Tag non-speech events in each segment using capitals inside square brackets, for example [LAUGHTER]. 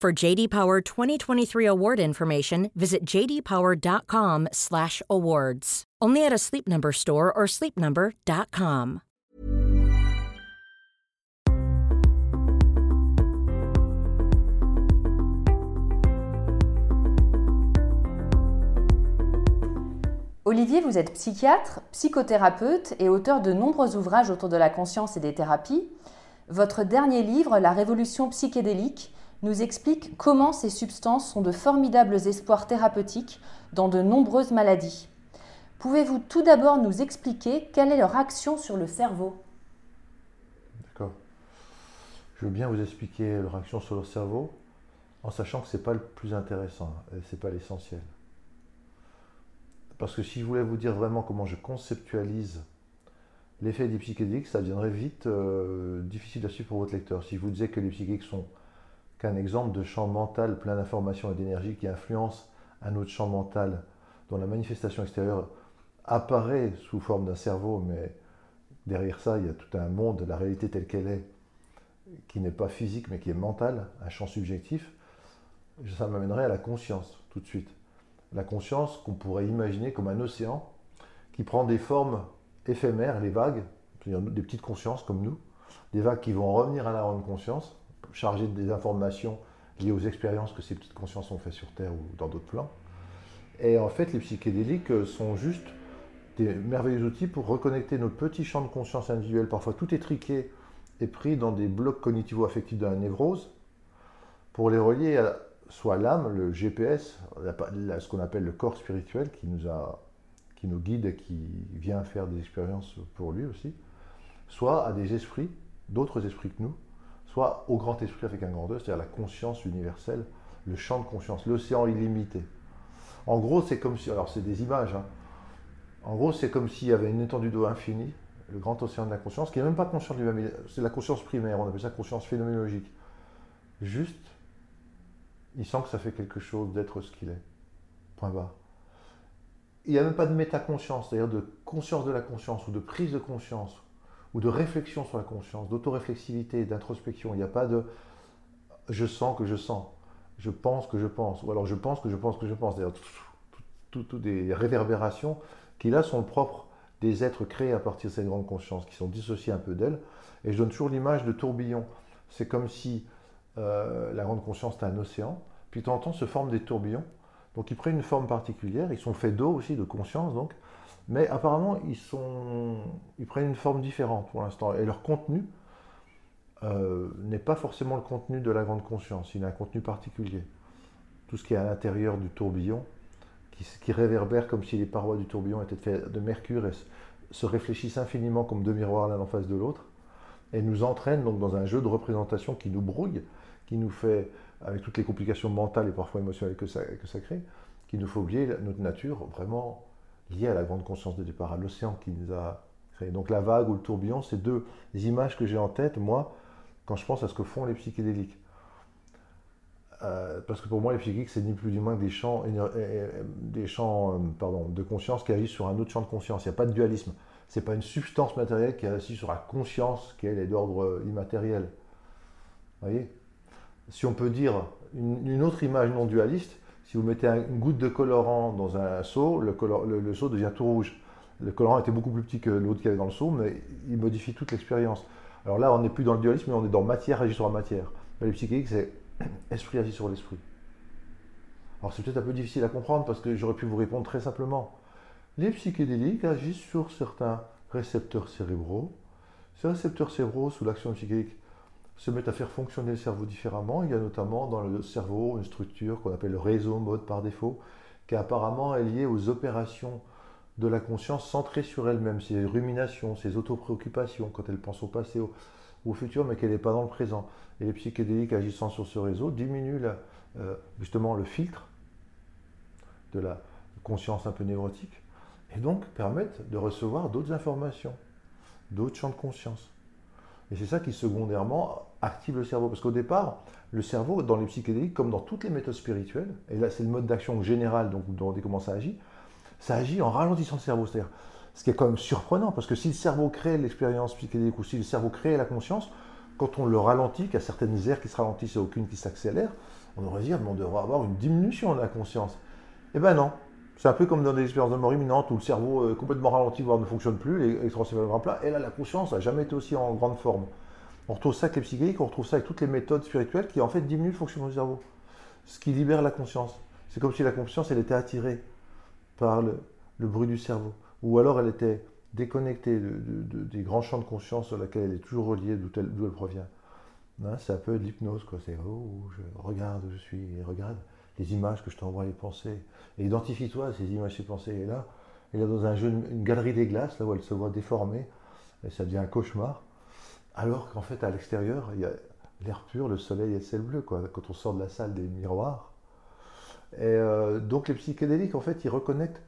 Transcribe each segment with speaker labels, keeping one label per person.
Speaker 1: For JD Power 2023 award information, visit jdpower.com/awards. Only at a Sleep Number store or sleepnumber.com.
Speaker 2: Olivier, vous êtes psychiatre, psychothérapeute et auteur de nombreux ouvrages autour de la conscience et des thérapies. Votre dernier livre, La révolution psychédélique, nous explique comment ces substances sont de formidables espoirs thérapeutiques dans de nombreuses maladies. Pouvez-vous tout d'abord nous expliquer quelle est leur action sur le cerveau?
Speaker 3: D'accord. Je veux bien vous expliquer leur action sur le cerveau en sachant que ce n'est pas le plus intéressant, ce n'est pas l'essentiel. Parce que si je voulais vous dire vraiment comment je conceptualise l'effet des psychédéliques, ça deviendrait vite euh, difficile à suivre pour votre lecteur. Si je vous disais que les psychédéliques sont qu'un exemple de champ mental plein d'informations et d'énergie qui influence un autre champ mental dont la manifestation extérieure apparaît sous forme d'un cerveau, mais derrière ça, il y a tout un monde, la réalité telle qu'elle est, qui n'est pas physique, mais qui est mentale, un champ subjectif, ça m'amènerait à la conscience tout de suite. La conscience qu'on pourrait imaginer comme un océan qui prend des formes éphémères, les vagues, c'est-à-dire des petites consciences comme nous, des vagues qui vont revenir à la grande conscience, chargées des informations liées aux expériences que ces petites consciences ont fait sur Terre ou dans d'autres plans. Et en fait, les psychédéliques sont juste des merveilleux outils pour reconnecter nos petits champs de conscience individuels. Parfois, tout est triqué et pris dans des blocs cognitivo-affectifs de la névrose pour les relier à soit l'âme, le GPS, ce qu'on appelle le corps spirituel qui nous guide et qui vient faire des expériences pour lui aussi, soit à des esprits, d'autres esprits que nous, au grand esprit avec un grand E, c'est-à-dire la conscience universelle, le champ de conscience, l'océan illimité. En gros, c'est comme si, alors c'est des images, hein. en gros, c'est comme s'il y avait une étendue d'eau infinie, le grand océan de la conscience, qui n'est même pas conscient lui-même, c'est la conscience primaire, on appelle ça conscience phénoménologique. Juste il sent que ça fait quelque chose d'être ce qu'il est. Point barre. Il n'y a même pas de métaconscience, c'est-à-dire de conscience de la conscience, ou de prise de conscience, ou de réflexion sur la conscience, d'autoréflexivité, d'introspection. Il n'y a pas de je sens que je sens, je pense que je pense, ou alors je pense que je pense que je pense. D'ailleurs, toutes tout, des réverbérations qui là sont propres des êtres créés à partir de cette grande conscience, qui sont dissociés un peu d'elle. Et je donne toujours l'image de tourbillon. C'est comme si euh, la grande conscience est un océan, puis de temps en temps se forment des tourbillons. Donc ils prennent une forme particulière, ils sont faits d'eau aussi, de conscience donc, mais apparemment ils, sont, ils prennent une forme différente pour l'instant. Et leur contenu euh, n'est pas forcément le contenu de la grande conscience, il a un contenu particulier. Tout ce qui est à l'intérieur du tourbillon, qui, réverbère comme si les parois du tourbillon étaient faites de mercure se réfléchissent infiniment comme deux miroirs l'un en face de l'autre, et nous entraînent donc dans un jeu de représentation qui nous brouille, qui nous fait, avec toutes les complications mentales et parfois émotionnelles que ça, que ça crée, qui nous fait oublier notre nature vraiment liée à la grande conscience de départ, à l'océan qui nous a créé. Donc la vague ou le tourbillon, c'est deux images que j'ai en tête, moi, quand je pense à ce que font les psychédéliques. Euh, parce que pour moi, les psychiques, c'est ni plus ni moins que des champs, des champs euh, pardon, de conscience qui agissent sur un autre champ de conscience. Il n'y a pas de dualisme. Ce n'est pas une substance matérielle qui agit sur la conscience qui elle, est d'ordre immatériel. Vous voyez? Si on peut dire une, autre image non dualiste, si vous mettez une goutte de colorant dans un seau, le, le, seau devient tout rouge. Le colorant était beaucoup plus petit que l'autre qu'il y avait dans le seau, mais il modifie toute l'expérience. Alors là, on n'est plus dans le dualisme, mais on est dans matière agit sur la matière. Mais les psychiques, c'est [CLEARS THROAT] esprit agit sur l'esprit. Alors c'est peut-être un peu difficile à comprendre parce que j'aurais pu vous répondre très simplement. Les psychédéliques agissent sur certains récepteurs cérébraux. Ces récepteurs cérébraux, sous l'action psychique, se mettent à faire fonctionner le cerveau différemment. Il y a notamment dans le cerveau une structure qu'on appelle le réseau mode par défaut, qui apparemment est liée aux opérations de la conscience centrée sur elle-même, ses ruminations, ses autopréoccupations, quand elle pense au passé, au, au futur, mais qu'elle n'est pas dans le présent. Et les psychédéliques agissant sur ce réseau diminuent euh, justement le filtre de la conscience un peu névrotique, et donc permettent de recevoir d'autres informations, d'autres champs de conscience. Et c'est ça qui secondairement active le cerveau. Parce qu'au départ, le cerveau, dans les psychédéliques, comme dans toutes les méthodes spirituelles, et là c'est le mode d'action général, donc dont comment ça agit, ça agit en ralentissant le cerveau. C'est-à-dire, ce qui est quand même surprenant, parce que si le cerveau crée l'expérience psychédélique ou si le cerveau crée la conscience, quand on le ralentit, qu'il y a certaines aires qui se ralentissent et aucune qui s'accélère, on devrait dire, mais on devrait avoir une diminution de la conscience. Eh ben non. C'est un peu comme dans des expériences de mort imminente où le cerveau est complètement ralenti, voire ne fonctionne plus, les électroencéphalogrammes plat, et là la conscience n'a jamais été aussi en grande forme. On retrouve ça avec les psychédéliques, on retrouve ça avec toutes les méthodes spirituelles qui en fait diminuent le fonctionnement du cerveau. Ce qui libère la conscience. C'est comme si la conscience elle était attirée par le, bruit du cerveau. Ou alors elle était déconnectée des grands champs de conscience sur lesquels elle est toujours reliée, d'où elle, elle, provient. Hein, c'est un peu de l'hypnose, quoi. C'est oh, je regarde où je suis, regarde les images que je t'envoie, les pensées. Et identifie-toi à ces images, ces pensées. Et là, y a dans une galerie des glaces, là où elle se voit déformée, et ça devient un cauchemar. Alors qu'en fait, à l'extérieur, il y a l'air pur, le soleil et le ciel bleu, quoi, quand on sort de la salle des miroirs. Et euh, donc les psychédéliques, en fait, ils reconnectent,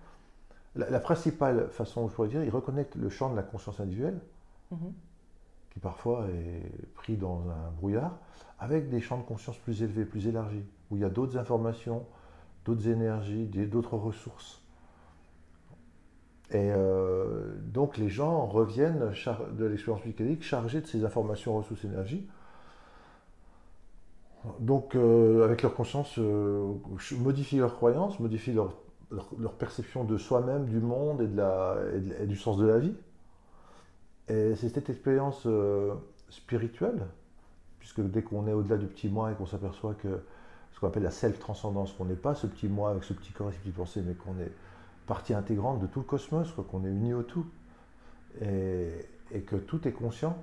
Speaker 3: la, principale façon, je pourrais dire, ils reconnectent le champ de la conscience individuelle, mhm. qui parfois est pris dans un brouillard, avec des champs de conscience plus élevés, plus élargis, où il y a d'autres informations, d'autres énergies, d'autres ressources. Et euh, donc les gens reviennent de l'expérience psychédélique chargés de ces informations, ressources, énergies. Donc euh, avec leur conscience, euh, modifient leurs croyances, modifient leur, leur, perception de soi-même, du monde et, de la, et, du sens de la vie. Et c'est cette expérience spirituelle, puisque dès qu'on est au-delà du petit moi et qu'on s'aperçoit que ce qu'on appelle la self-transcendance, qu'on n'est pas ce petit moi avec ce petit corps et ces petites pensées, mais qu'on est partie intégrante de tout le cosmos, qu'on est uni au tout, et, que tout est conscient.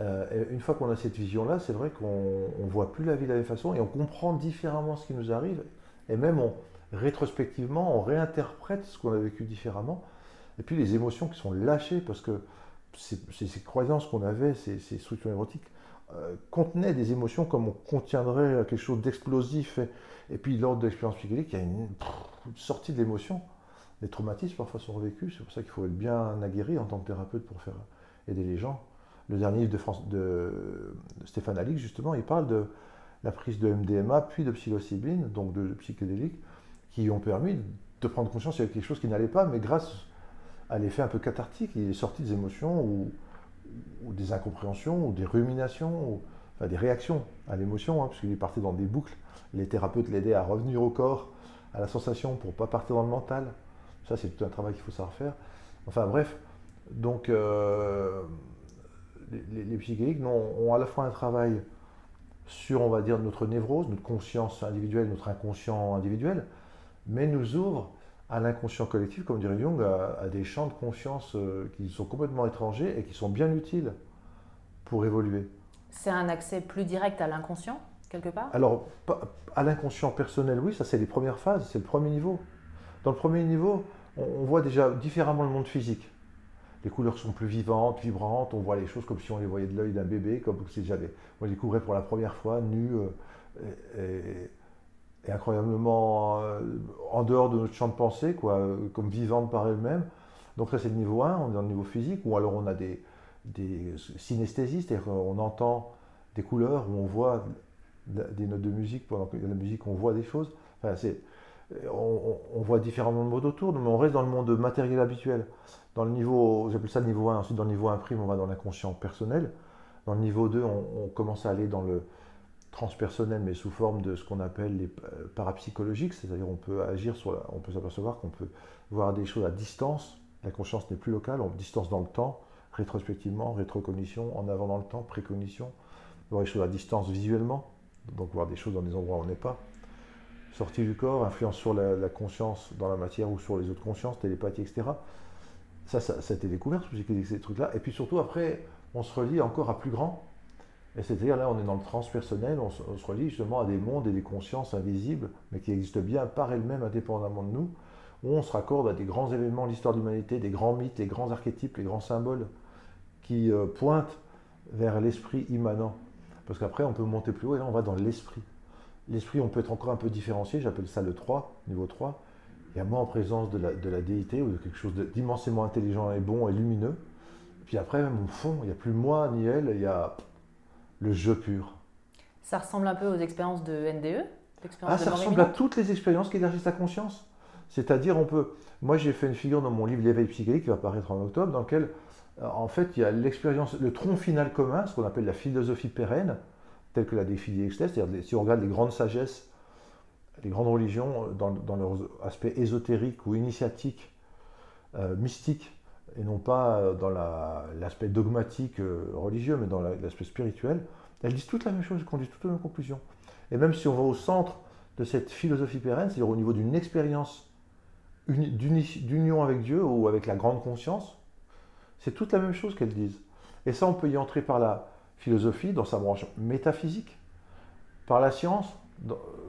Speaker 3: Euh, une fois qu'on a cette vision-là, c'est vrai qu'on ne voit plus la vie de la même façon et on comprend différemment ce qui nous arrive, et même on, rétrospectivement, on réinterprète ce qu'on a vécu différemment, et puis les émotions qui sont lâchées, parce que ces, ces croyances qu'on avait, ces structures érotiques, euh, contenaient des émotions comme on contiendrait quelque chose d'explosif. Et, puis lors de l'expérience psychédélique, il y a une, sortie de l'émotion. Les traumatismes parfois sont revécus, c'est pour ça qu'il faut être bien aguerri en tant que thérapeute pour faire aider les gens. Le dernier livre de, France, de Stéphane Alix, justement, il parle de la prise de MDMA puis de psilocybine, donc de psychédéliques, qui ont permis de prendre conscience qu'il y avait quelque chose qui n'allait pas, mais grâce à l'effet un peu cathartique, il est sorti des émotions ou ou des incompréhensions, ou des ruminations, ou, enfin, des réactions à l'émotion, hein, puisqu'il partait dans des boucles. Les thérapeutes l'aidaient à revenir au corps, à la sensation, pour ne pas partir dans le mental. Ça, c'est tout un travail qu'il faut savoir faire. Enfin bref, donc euh, les, les, psychédéliques ont, à la fois un travail sur, on va dire, notre névrose, notre conscience individuelle, notre inconscient individuel, mais nous ouvrent à l'inconscient collectif, comme dirait Jung, à, des champs de conscience euh, qui sont complètement étrangers et qui sont bien utiles pour évoluer.
Speaker 2: C'est un accès plus direct à l'inconscient, quelque part?
Speaker 3: Alors, à l'inconscient personnel, oui, ça c'est les premières phases, c'est le premier niveau. Dans le premier niveau, on, voit déjà différemment le monde physique. Les couleurs sont plus vivantes, vibrantes, on voit les choses comme si on les voyait de l'œil d'un bébé, comme si j'avais, on les découvrait pour la première fois, nus, euh, et, incroyablement euh, en dehors de notre champ de pensée, quoi, comme vivante par elle-même. Donc ça c'est le niveau 1, on est dans le niveau physique, ou alors on a des, des synesthésies, c'est-à-dire qu'on entend des couleurs, ou on voit des notes de musique, pendant que la musique, on voit des choses. Enfin, c'est, on, on, voit différents modes autour, mais on reste dans le monde matériel habituel. Dans le niveau, j'appelle ça le niveau 1, ensuite dans le niveau 1 prime, on va dans l'inconscient personnel. Dans le niveau 2, on, on, commence à aller dans le transpersonnel, mais sous forme de ce qu'on appelle les parapsychologiques, c'est-à-dire on peut agir sur, la, on peut s'apercevoir qu'on peut voir des choses à distance. La conscience n'est plus locale, on distance dans le temps, rétrospectivement, rétrocognition, en avant dans le temps, précognition, voir les choses à distance visuellement, donc voir des choses dans des endroits où on n'est pas. Sortie du corps, influence sur la, conscience dans la matière ou sur les autres consciences, télépathie, etc. Ça, ça, a été découvert, ces trucs-là. Et puis surtout, après, on se relie encore à plus grand. Et c'est-à-dire, là, on est dans le transpersonnel, on se, relie justement à des mondes et des consciences invisibles, mais qui existent bien par elles-mêmes, indépendamment de nous, où on se raccorde à des grands événements de l'histoire de l'humanité, des grands mythes, les grands archétypes, les grands symboles, qui euh, pointent vers l'esprit immanent. Parce qu'après, on peut monter plus haut et là, on va dans l'esprit. L'esprit, on peut être encore un peu différencié, j'appelle ça le 3, niveau 3. Il y a moi en présence de la, de la déité ou de quelque chose d'immensément intelligent et bon et lumineux. Puis après, même au fond, il n'y a plus moi ni elle, il y a le je pur.
Speaker 2: Ça ressemble un peu aux expériences de NDE
Speaker 3: ah, Ça ressemble à toutes les expériences qui élargissent la conscience. C'est-à-dire, on peut. Moi, j'ai fait une figure dans mon livre L'éveil psychédélique qui va apparaître en octobre, dans lequel euh, en fait, il y a l'expérience, le tronc final commun, ce qu'on appelle la philosophie pérenne, telle que l'a définie Extès, c'est-à-dire si on regarde les grandes sagesses, les grandes religions, euh, dans, leur aspect ésotérique ou initiatique, euh, mystique, et non pas dans l'aspect dogmatique religieux, mais dans l'aspect spirituel, elles disent toutes la même chose, elles conduisent toutes les mêmes conclusions. Et même si on va au centre de cette philosophie pérenne, c'est-à-dire au niveau d'une expérience d'union avec Dieu ou avec la grande conscience, c'est toute la même chose qu'elles disent. Et ça, on peut y entrer par la philosophie, dans sa branche métaphysique, par la science,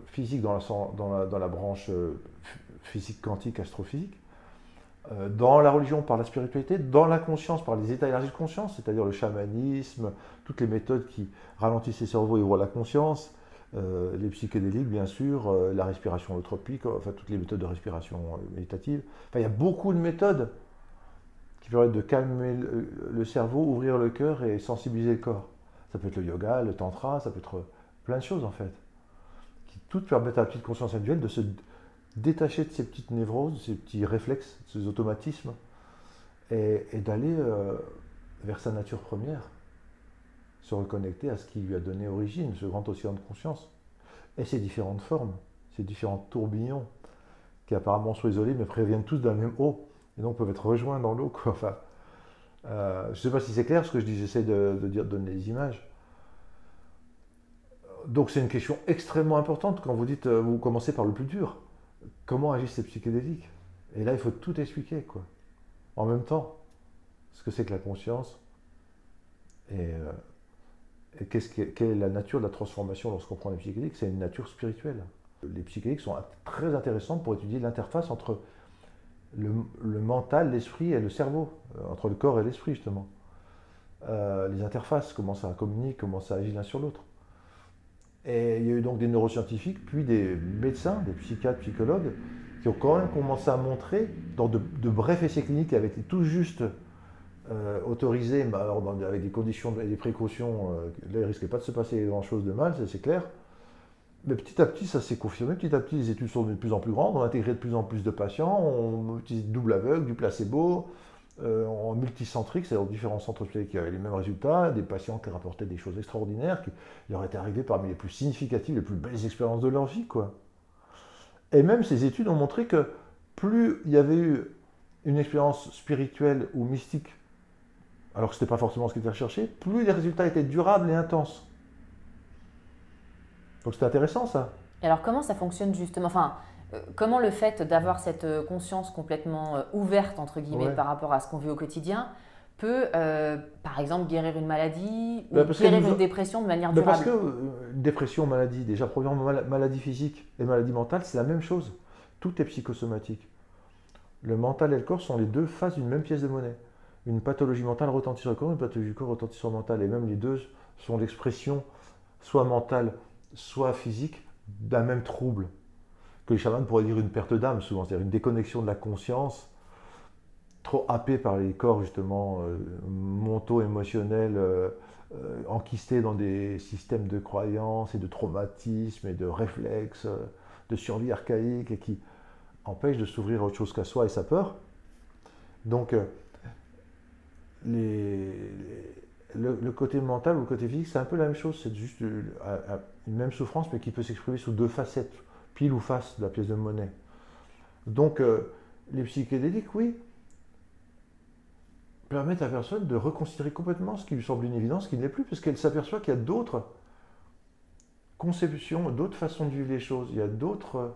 Speaker 3: physique dans la, branche euh, physique quantique, astrophysique, euh, dans la religion par la spiritualité, dans la conscience par les états énergies de conscience, c'est-à-dire le chamanisme, toutes les méthodes qui ralentissent les cerveaux et ouvrent la conscience, euh, les psychédéliques bien sûr, la respiration holotropique, enfin toutes les méthodes de respiration méditative. Enfin, il y a beaucoup de méthodes qui permettent de calmer le, cerveau, ouvrir le cœur et sensibiliser le corps. Ça peut être le yoga, le tantra, ça peut être plein de choses en fait, qui toutes permettent à la petite conscience individuelle de se détacher de ces petites névroses, de ces petits réflexes, de ces automatismes, et, d'aller euh, vers sa nature première, se reconnecter à ce qui lui a donné origine, ce grand océan de conscience, et ces différentes formes, ces différents tourbillons, qui apparemment sont isolés mais préviennent tous d'un même eau et donc peuvent être rejoints dans l'eau. Enfin, euh, je ne sais pas si c'est clair ce que je dis, j'essaie de, dire, de donner des images. Donc c'est une question extrêmement importante quand vous dites, euh, vous commencez par le plus dur. Comment agissent ces psychédéliques Et là, il faut tout expliquer, quoi. En même temps, ce que c'est que la conscience et, euh, qu'est-ce quelle est la nature de la transformation lorsqu'on prend les psychédéliques C'est une nature spirituelle. Les psychédéliques sont très intéressantes pour étudier l'interface entre le, mental, l'esprit et le cerveau, euh, entre le corps et l'esprit justement. Euh, les interfaces, comment ça communique, comment ça agit l'un sur l'autre. Et il y a eu donc des neuroscientifiques, puis des médecins, des psychiatres, psychologues, qui ont quand même commencé à montrer, dans de, brefs essais cliniques qui avaient été tout juste euh, autorisés, mais alors avec des conditions et des précautions, là il ne risquait pas de se passer grand-chose de mal, c'est clair, mais petit à petit, ça s'est confirmé. Petit à petit, les études sont de plus en plus grandes. On a intégré de plus en plus de patients. On utilise double aveugle, du placebo, euh, en multicentrique, c'est-à-dire différents centres qui avaient les mêmes résultats. Des patients qui rapportaient des choses extraordinaires, qui leur étaient arrivées parmi les plus significatives, les plus belles expériences de leur vie. Quoi. Et même ces études ont montré que plus il y avait eu une expérience spirituelle ou mystique, alors que ce n'était pas forcément ce qui était recherché, plus les résultats étaient durables et intenses. Donc c'est intéressant ça.
Speaker 2: Et alors comment ça fonctionne justement? Enfin, comment le fait d'avoir cette euh, conscience complètement euh, ouverte entre guillemets par rapport à ce qu'on vit au quotidien peut, par exemple, guérir une maladie ou bah, guérir une dépression de manière durable
Speaker 3: Parce que dépression, maladie, déjà premièrement maladie physique et maladie mentale, c'est la même chose. Tout est psychosomatique. Le mental et le corps sont les deux faces d'une même pièce de monnaie. Une pathologie mentale retentit sur le corps, une pathologie du corps retentit sur le mental. Et même les deux sont l'expression soit mentale, soit physique d'un même trouble, que les chamans pourraient dire une perte d'âme souvent, c'est-à-dire une déconnexion de la conscience, trop happée par les corps justement euh, mentaux, émotionnels, euh, euh, enquistés dans des systèmes de croyances et de traumatismes et de réflexes, euh, de survie archaïque et qui empêchent de s'ouvrir à autre chose qu'à soi et sa peur. Donc, les, le, côté mental ou le côté physique, c'est un peu la même chose, c'est juste une même souffrance, mais qui peut s'exprimer sous deux facettes, pile ou face de la pièce de monnaie. Donc, les psychédéliques, oui, permettent à la personne de reconsidérer complètement ce qui lui semble une évidence, ce qui ne l'est plus, parce qu'elle s'aperçoit qu'il y a d'autres conceptions, d'autres façons de vivre les choses, il y a d'autres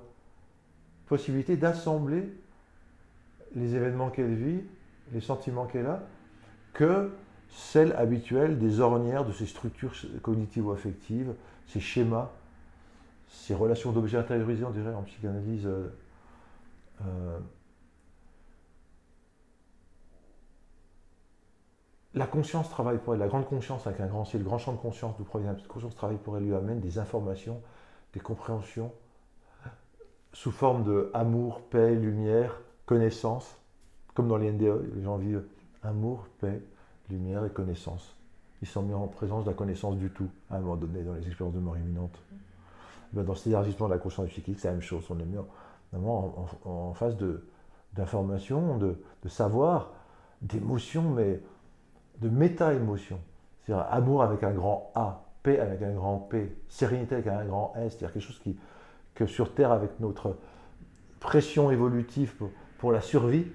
Speaker 3: possibilités d'assembler les événements qu'elle vit, les sentiments qu'elle a, que celles habituelles des ornières de ces structures cognitives ou affectives, ces schémas, ces relations d'objets intériorisés, on dirait en psychanalyse. Euh, euh, la conscience travaille pour elle, la grande conscience avec un grand C, le grand champ de conscience du problème, la conscience travaille pour elle, lui amène des informations, des compréhensions, sous forme de amour, paix, lumière, connaissance, comme dans les NDE, les gens vivent amour, paix, lumière et connaissance. Ils sont mis en présence de la connaissance du tout, à un moment donné, dans les expériences de mort imminente. Ben, dans cet élargissement de la conscience psychique, c'est la même chose. On est mis en, en, phase d'information, de, de, savoir, d'émotion, mais de méta-émotion. C'est-à-dire amour avec un grand A, paix avec un grand P, sérénité avec un grand S, c'est-à-dire quelque chose qui, que sur Terre, avec notre pression évolutive pour, la survie,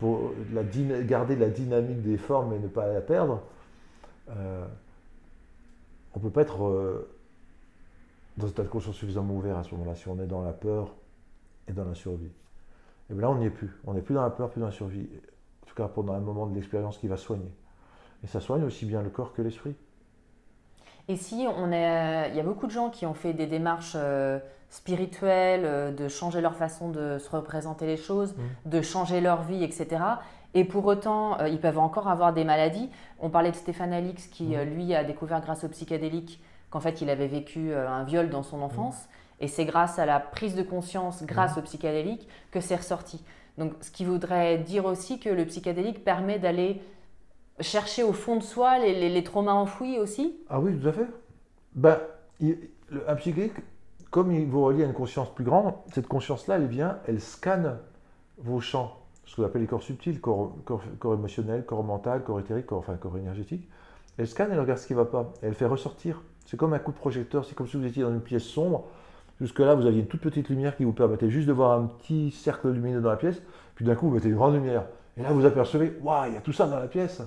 Speaker 3: pour garder la dynamique des formes et ne pas la perdre, euh, on ne peut pas être euh, dans un état de conscience suffisamment ouvert à ce moment-là, si on est dans la peur et dans la survie. Et bien là, on n'y est plus. On n'est plus dans la peur, plus dans la survie. En tout cas, pendant un moment de l'expérience qui va soigner. Et ça soigne aussi bien le corps que l'esprit.
Speaker 2: Et si on est, il y a beaucoup de gens qui ont fait des démarches euh, spirituelles, euh, de changer leur façon de se représenter les choses, mmh. de changer leur vie, etc. Et pour autant, euh, ils peuvent encore avoir des maladies. On parlait de Stéphane Alix qui, mmh. lui, a découvert grâce au psychédélique qu'en fait, il avait vécu un viol dans son enfance. Mmh. Et c'est grâce à la prise de conscience, grâce au psychédélique, que c'est ressorti. Donc, ce qui voudrait dire aussi que le psychédélique permet d'aller chercher au fond de soi les, traumas enfouis aussi?
Speaker 3: Ah oui, tout à fait. Ben, un psychique, comme il vous relie à une conscience plus grande, cette conscience-là, elle vient, elle scanne vos champs, ce qu'on appelle les corps subtils, corps, émotionnel, corps mental, corps éthérique, corps, enfin corps énergétique. Elle scanne, elle regarde ce qui ne va pas, elle fait ressortir. C'est comme un coup de projecteur, c'est comme si vous étiez dans une pièce sombre. Jusque-là, vous aviez une toute petite lumière qui vous permettait juste de voir un petit cercle lumineux dans la pièce, puis d'un coup, vous mettez une grande lumière. Et là, vous apercevez, waouh, il y a tout ça dans la pièce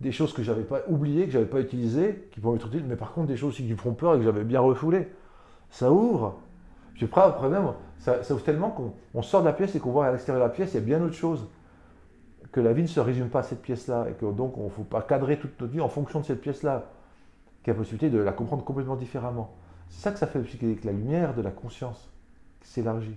Speaker 3: des choses que j'avais pas oubliées, que j'avais pas utilisées, qui pourraient être utiles, mais par contre des choses aussi qui me font peur et que j'avais bien refoulées. Ça ouvre. Puis après, après même, ça, ouvre tellement qu'on sort de la pièce et qu'on voit à l'extérieur de la pièce, il y a bien autre chose. Que la vie ne se résume pas à cette pièce-là, et que donc on ne faut pas cadrer toute notre vie en fonction de cette pièce-là, qui a la possibilité de la comprendre complètement différemment. C'est ça que ça fait le la lumière de la conscience qui s'élargit.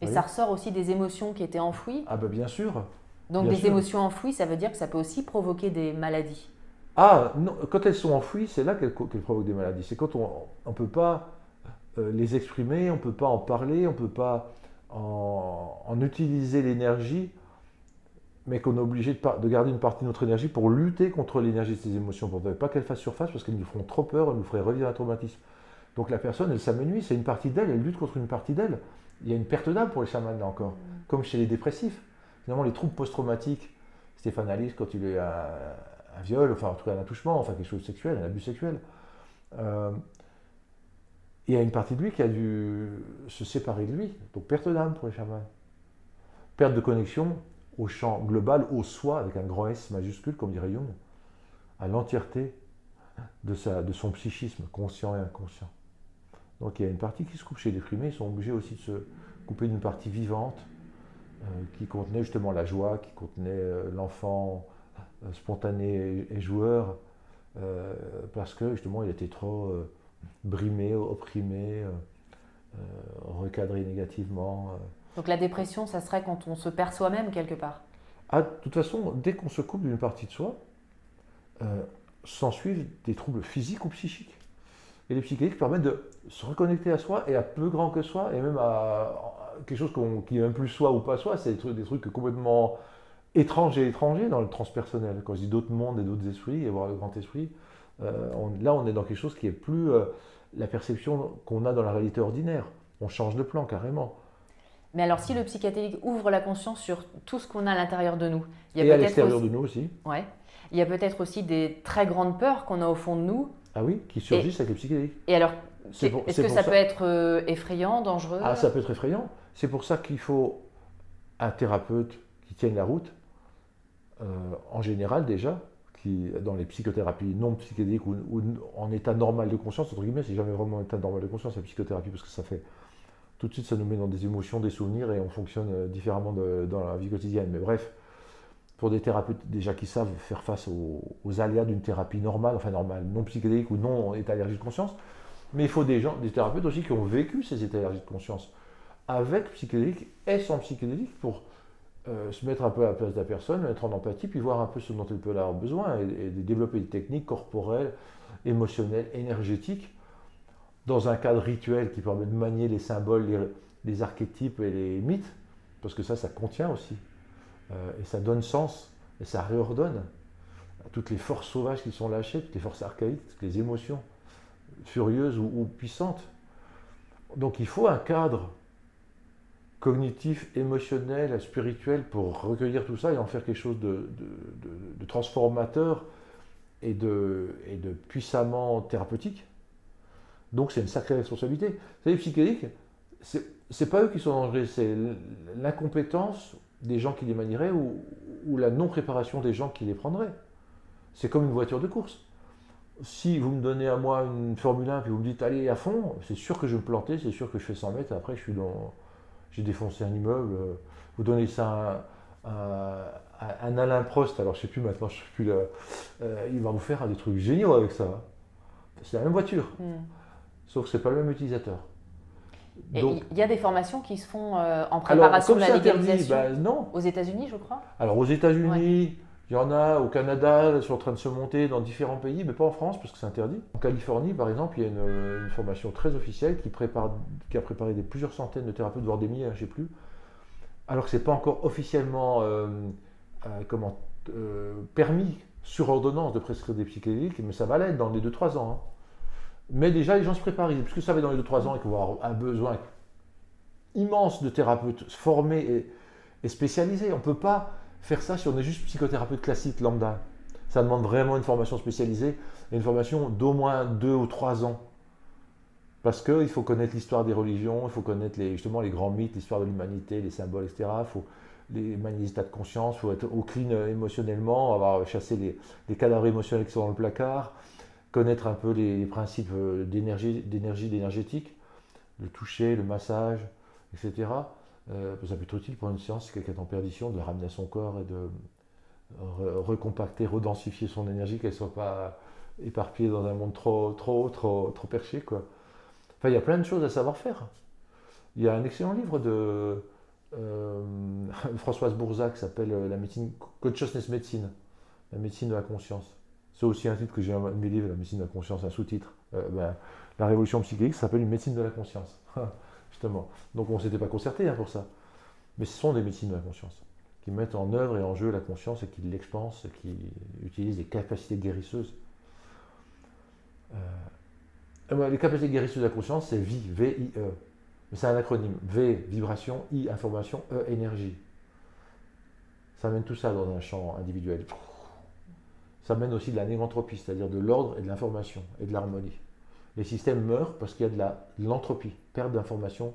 Speaker 2: Et ça ressort aussi des émotions qui étaient enfouies
Speaker 3: Ah ben bien sûr.
Speaker 2: Donc des émotions enfouies, ça veut dire que ça peut aussi provoquer des maladies.
Speaker 3: Ah, non, quand elles sont enfouies, c'est là qu'elles provoquent des maladies. C'est quand on ne peut pas euh, les exprimer, on ne peut pas en parler, on ne peut pas en, utiliser l'énergie, mais qu'on est obligé de, garder une partie de notre énergie pour lutter contre l'énergie de ces émotions, pour ne pas qu'elles fassent surface, parce qu'elles nous feront trop peur, elles nous feraient revivre un traumatisme. Donc la personne, elle s'amenuise, c'est une partie d'elle, elle lutte contre une partie d'elle. Il y a une perte d'âme pour les chamans là encore, mm. comme chez les dépressifs. Finalement, les troubles post-traumatiques, Stéphane Alice, quand il est un, un, viol, enfin en tout cas un attouchement, enfin quelque chose de sexuel, un abus sexuel, euh, il y a une partie de lui qui a dû se séparer de lui. Donc perte d'âme pour les chamans. Perte de connexion au champ global, au soi, avec un grand S majuscule, comme dirait Jung, à l'entièreté de, de son psychisme, conscient et inconscient. Donc il y a une partie qui se coupe chez les déprimés, ils sont obligés aussi de se couper d'une partie vivante, euh, qui contenait justement la joie, qui contenait euh, l'enfant euh, spontané et, joueur, parce que justement il était trop brimé, opprimé, recadré négativement.
Speaker 2: Donc la dépression, ça serait quand on se perd soi-même quelque part
Speaker 3: ah, De toute façon, dès qu'on se coupe d'une partie de soi, euh, s'ensuivent des troubles physiques ou psychiques. Et les psychédéliques permettent de se reconnecter à soi et à peu grand que soi, et même à, quelque chose qui est même plus soi ou pas soi, c'est des trucs, complètement étrange et étranger dans le transpersonnel. Quand je dis d'autres mondes et d'autres esprits, et voir le grand esprit, euh, là on est dans quelque chose qui est plus euh, la perception qu'on a dans la réalité ordinaire. On change de plan carrément.
Speaker 2: Mais alors si le psychédélique ouvre la conscience sur tout ce qu'on a à l'intérieur de nous,
Speaker 3: il y a et à l'extérieur de nous aussi.
Speaker 2: Ouais. Il y a peut-être aussi des très grandes peurs qu'on a au fond de nous.
Speaker 3: Ah oui, qui surgissent avec le psychédélique.
Speaker 2: Et alors, est-ce que ça, peut être euh, effrayant, dangereux?
Speaker 3: Ah, ça peut être effrayant. C'est pour ça qu'il faut un thérapeute qui tienne la route, euh, en général déjà, qui, dans les psychothérapies non psychédéliques ou, en état normal de conscience, entre guillemets, c'est jamais vraiment un état normal de conscience la psychothérapie parce que ça fait tout de suite ça nous met dans des émotions, des souvenirs et on fonctionne euh, différemment dans la vie quotidienne. Mais bref, pour des thérapeutes déjà qui savent faire face aux, aléas d'une thérapie normale, enfin normale, non psychédélique ou non état allergique de conscience, mais il faut des gens, des thérapeutes aussi qui ont vécu ces états allergiques de conscience avec psychédélique et sans psychédélique pour euh, se mettre un peu à la place de la personne, être en empathie, puis voir un peu ce dont elle peut avoir besoin et, développer des techniques corporelles, émotionnelles, énergétiques, dans un cadre rituel qui permet de manier les symboles, les, archétypes et les mythes, parce que ça, ça contient aussi. Euh, et ça donne sens, et ça réordonne à toutes les forces sauvages qui sont lâchées, toutes les forces archaïques, toutes les émotions furieuses ou puissantes. Donc il faut un cadre cognitif, émotionnel, spirituel pour recueillir tout ça et en faire quelque chose de, transformateur et de, et de puissamment thérapeutique. Donc c'est une sacrée responsabilité. Vous savez, les psychédéliques, c'est pas eux qui sont en danger, c'est l'incompétence des gens qui les manieraient ou, la non-préparation des gens qui les prendraient. C'est comme une voiture de course. Si vous me donnez à moi une Formule 1 et vous me dites allez à fond, c'est sûr que je vais me planter, c'est sûr que je fais 100 mètres, après je suis dans, j'ai défoncé un immeuble. Vous donnez ça à, un Alain Prost, alors je sais plus maintenant, je sais plus euh, il va vous faire des trucs géniaux avec ça. C'est la même voiture, hmm. Sauf que ce n'est pas le même utilisateur.
Speaker 2: il y a des formations qui se font euh, en préparation de la légalisation
Speaker 3: bah, non.
Speaker 2: aux États-Unis, je crois
Speaker 3: Alors aux États-Unis, il y en a au Canada, ils sont en train de se monter dans différents pays, mais pas en France parce que c'est interdit. En Californie, par exemple, il y a une, formation très officielle qui, prépare, qui a préparé des, plusieurs centaines de thérapeutes, voire des milliers, hein, je ne sais plus. Alors que ce n'est pas encore officiellement euh, euh, comment, euh, permis sur ordonnance de prescrire des psychédéliques, mais ça va l'être dans les 2-3 ans. Hein. Mais déjà, les gens se préparent, puisque ça va dans les 2-3 ans et qu'on va avoir un besoin immense de thérapeutes formés et, spécialisés. On ne peut pas faire ça si on est juste psychothérapeute classique lambda. Ça demande vraiment une formation spécialisée et une formation d'au moins deux ou trois ans. Parce qu'il faut connaître l'histoire des religions, il faut connaître justement les grands mythes, l'histoire de l'humanité, les symboles, etc. Il faut les états de conscience, il faut être au clean émotionnellement, avoir chassé les, cadavres émotionnels qui sont dans le placard, connaître un peu les, principes euh, d'énergie, d'énergie, d'énergétique, le toucher, le massage, etc. Euh, ça peut être utile pour une séance si quelqu'un est en perdition, de le ramener à son corps et de recompacter, redensifier son énergie, qu'elle ne soit pas éparpillée dans un monde trop, trop trop, trop perché. Enfin, il y a plein de choses à savoir faire. Il y a un excellent livre de euh, [LAUGHS] Françoise Bourzac qui s'appelle La médecine, Consciousness Medicine, la médecine de la conscience. C'est aussi un titre que j'ai dans mes livres, La médecine de la conscience, un sous-titre. Ben, la révolution psychique, s'appelle une médecine de la conscience. [LAUGHS] Donc on ne s'était pas concerté hein, pour ça. Mais ce sont des médecines de la conscience qui mettent en œuvre et en jeu la conscience et qui l'expansent, qui utilisent des capacités guérisseuses. Euh, les capacités guérisseuses de la conscience, c'est VI, V-I-E. Mais c'est un acronyme. V, vibration, I, information, E, énergie. Ça mène tout ça dans un champ individuel. Ça mène aussi de la négantropie, c'est-à-dire de l'ordre et de l'information et de l'harmonie les systèmes meurent parce qu'il y a de l'entropie, perte d'information,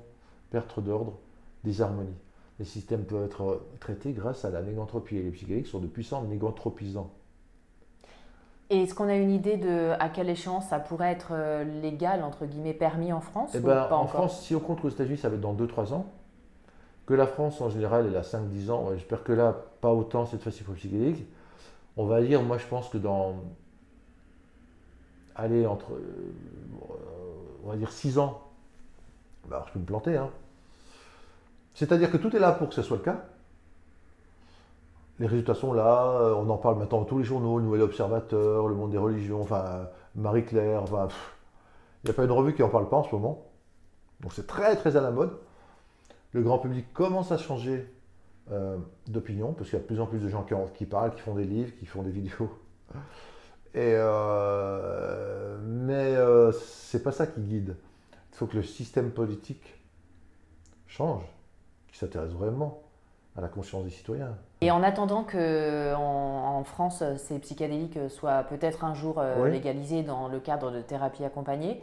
Speaker 3: perte d'ordre, désharmonie. Les systèmes peuvent être traités grâce à la négantropie et les psychédéliques sont de puissants négantropisants.
Speaker 2: Et est-ce qu'on a une idée de à quelle échéance ça pourrait être euh, légal, entre guillemets, permis en France
Speaker 3: eh ben, En France, si on compte aux États-Unis, ça va être dans 2-3 ans. Que la France, en général, elle a 5-10 ans. J'espère que là, pas autant cette fois-ci pour psychédélique. On va dire, moi je pense que dans aller entre, euh, on va dire, 6 ans, bah, alors je peux me planter. Hein. C'est-à-dire que tout est là pour que ce soit le cas. Les résultats sont là, euh, on en parle maintenant dans tous les journaux, le Nouvel Observateur, Le Monde des Religions, enfin Marie-Claire, enfin, il n'y a pas une revue qui n'en parle pas en ce moment. Donc c'est très très à la mode. Le grand public commence à changer euh, d'opinion, parce qu'il y a de plus en plus de gens qui, qui, parlent, qui font des livres, qui font des vidéos. [LAUGHS] Et, euh, mais euh, c'est pas ça qui guide. Il faut que le système politique change, qu'il s'intéresse vraiment à la conscience des citoyens.
Speaker 2: Et en attendant que en, France ces psychédéliques soient peut-être un jour légalisés dans le cadre de thérapie accompagnée,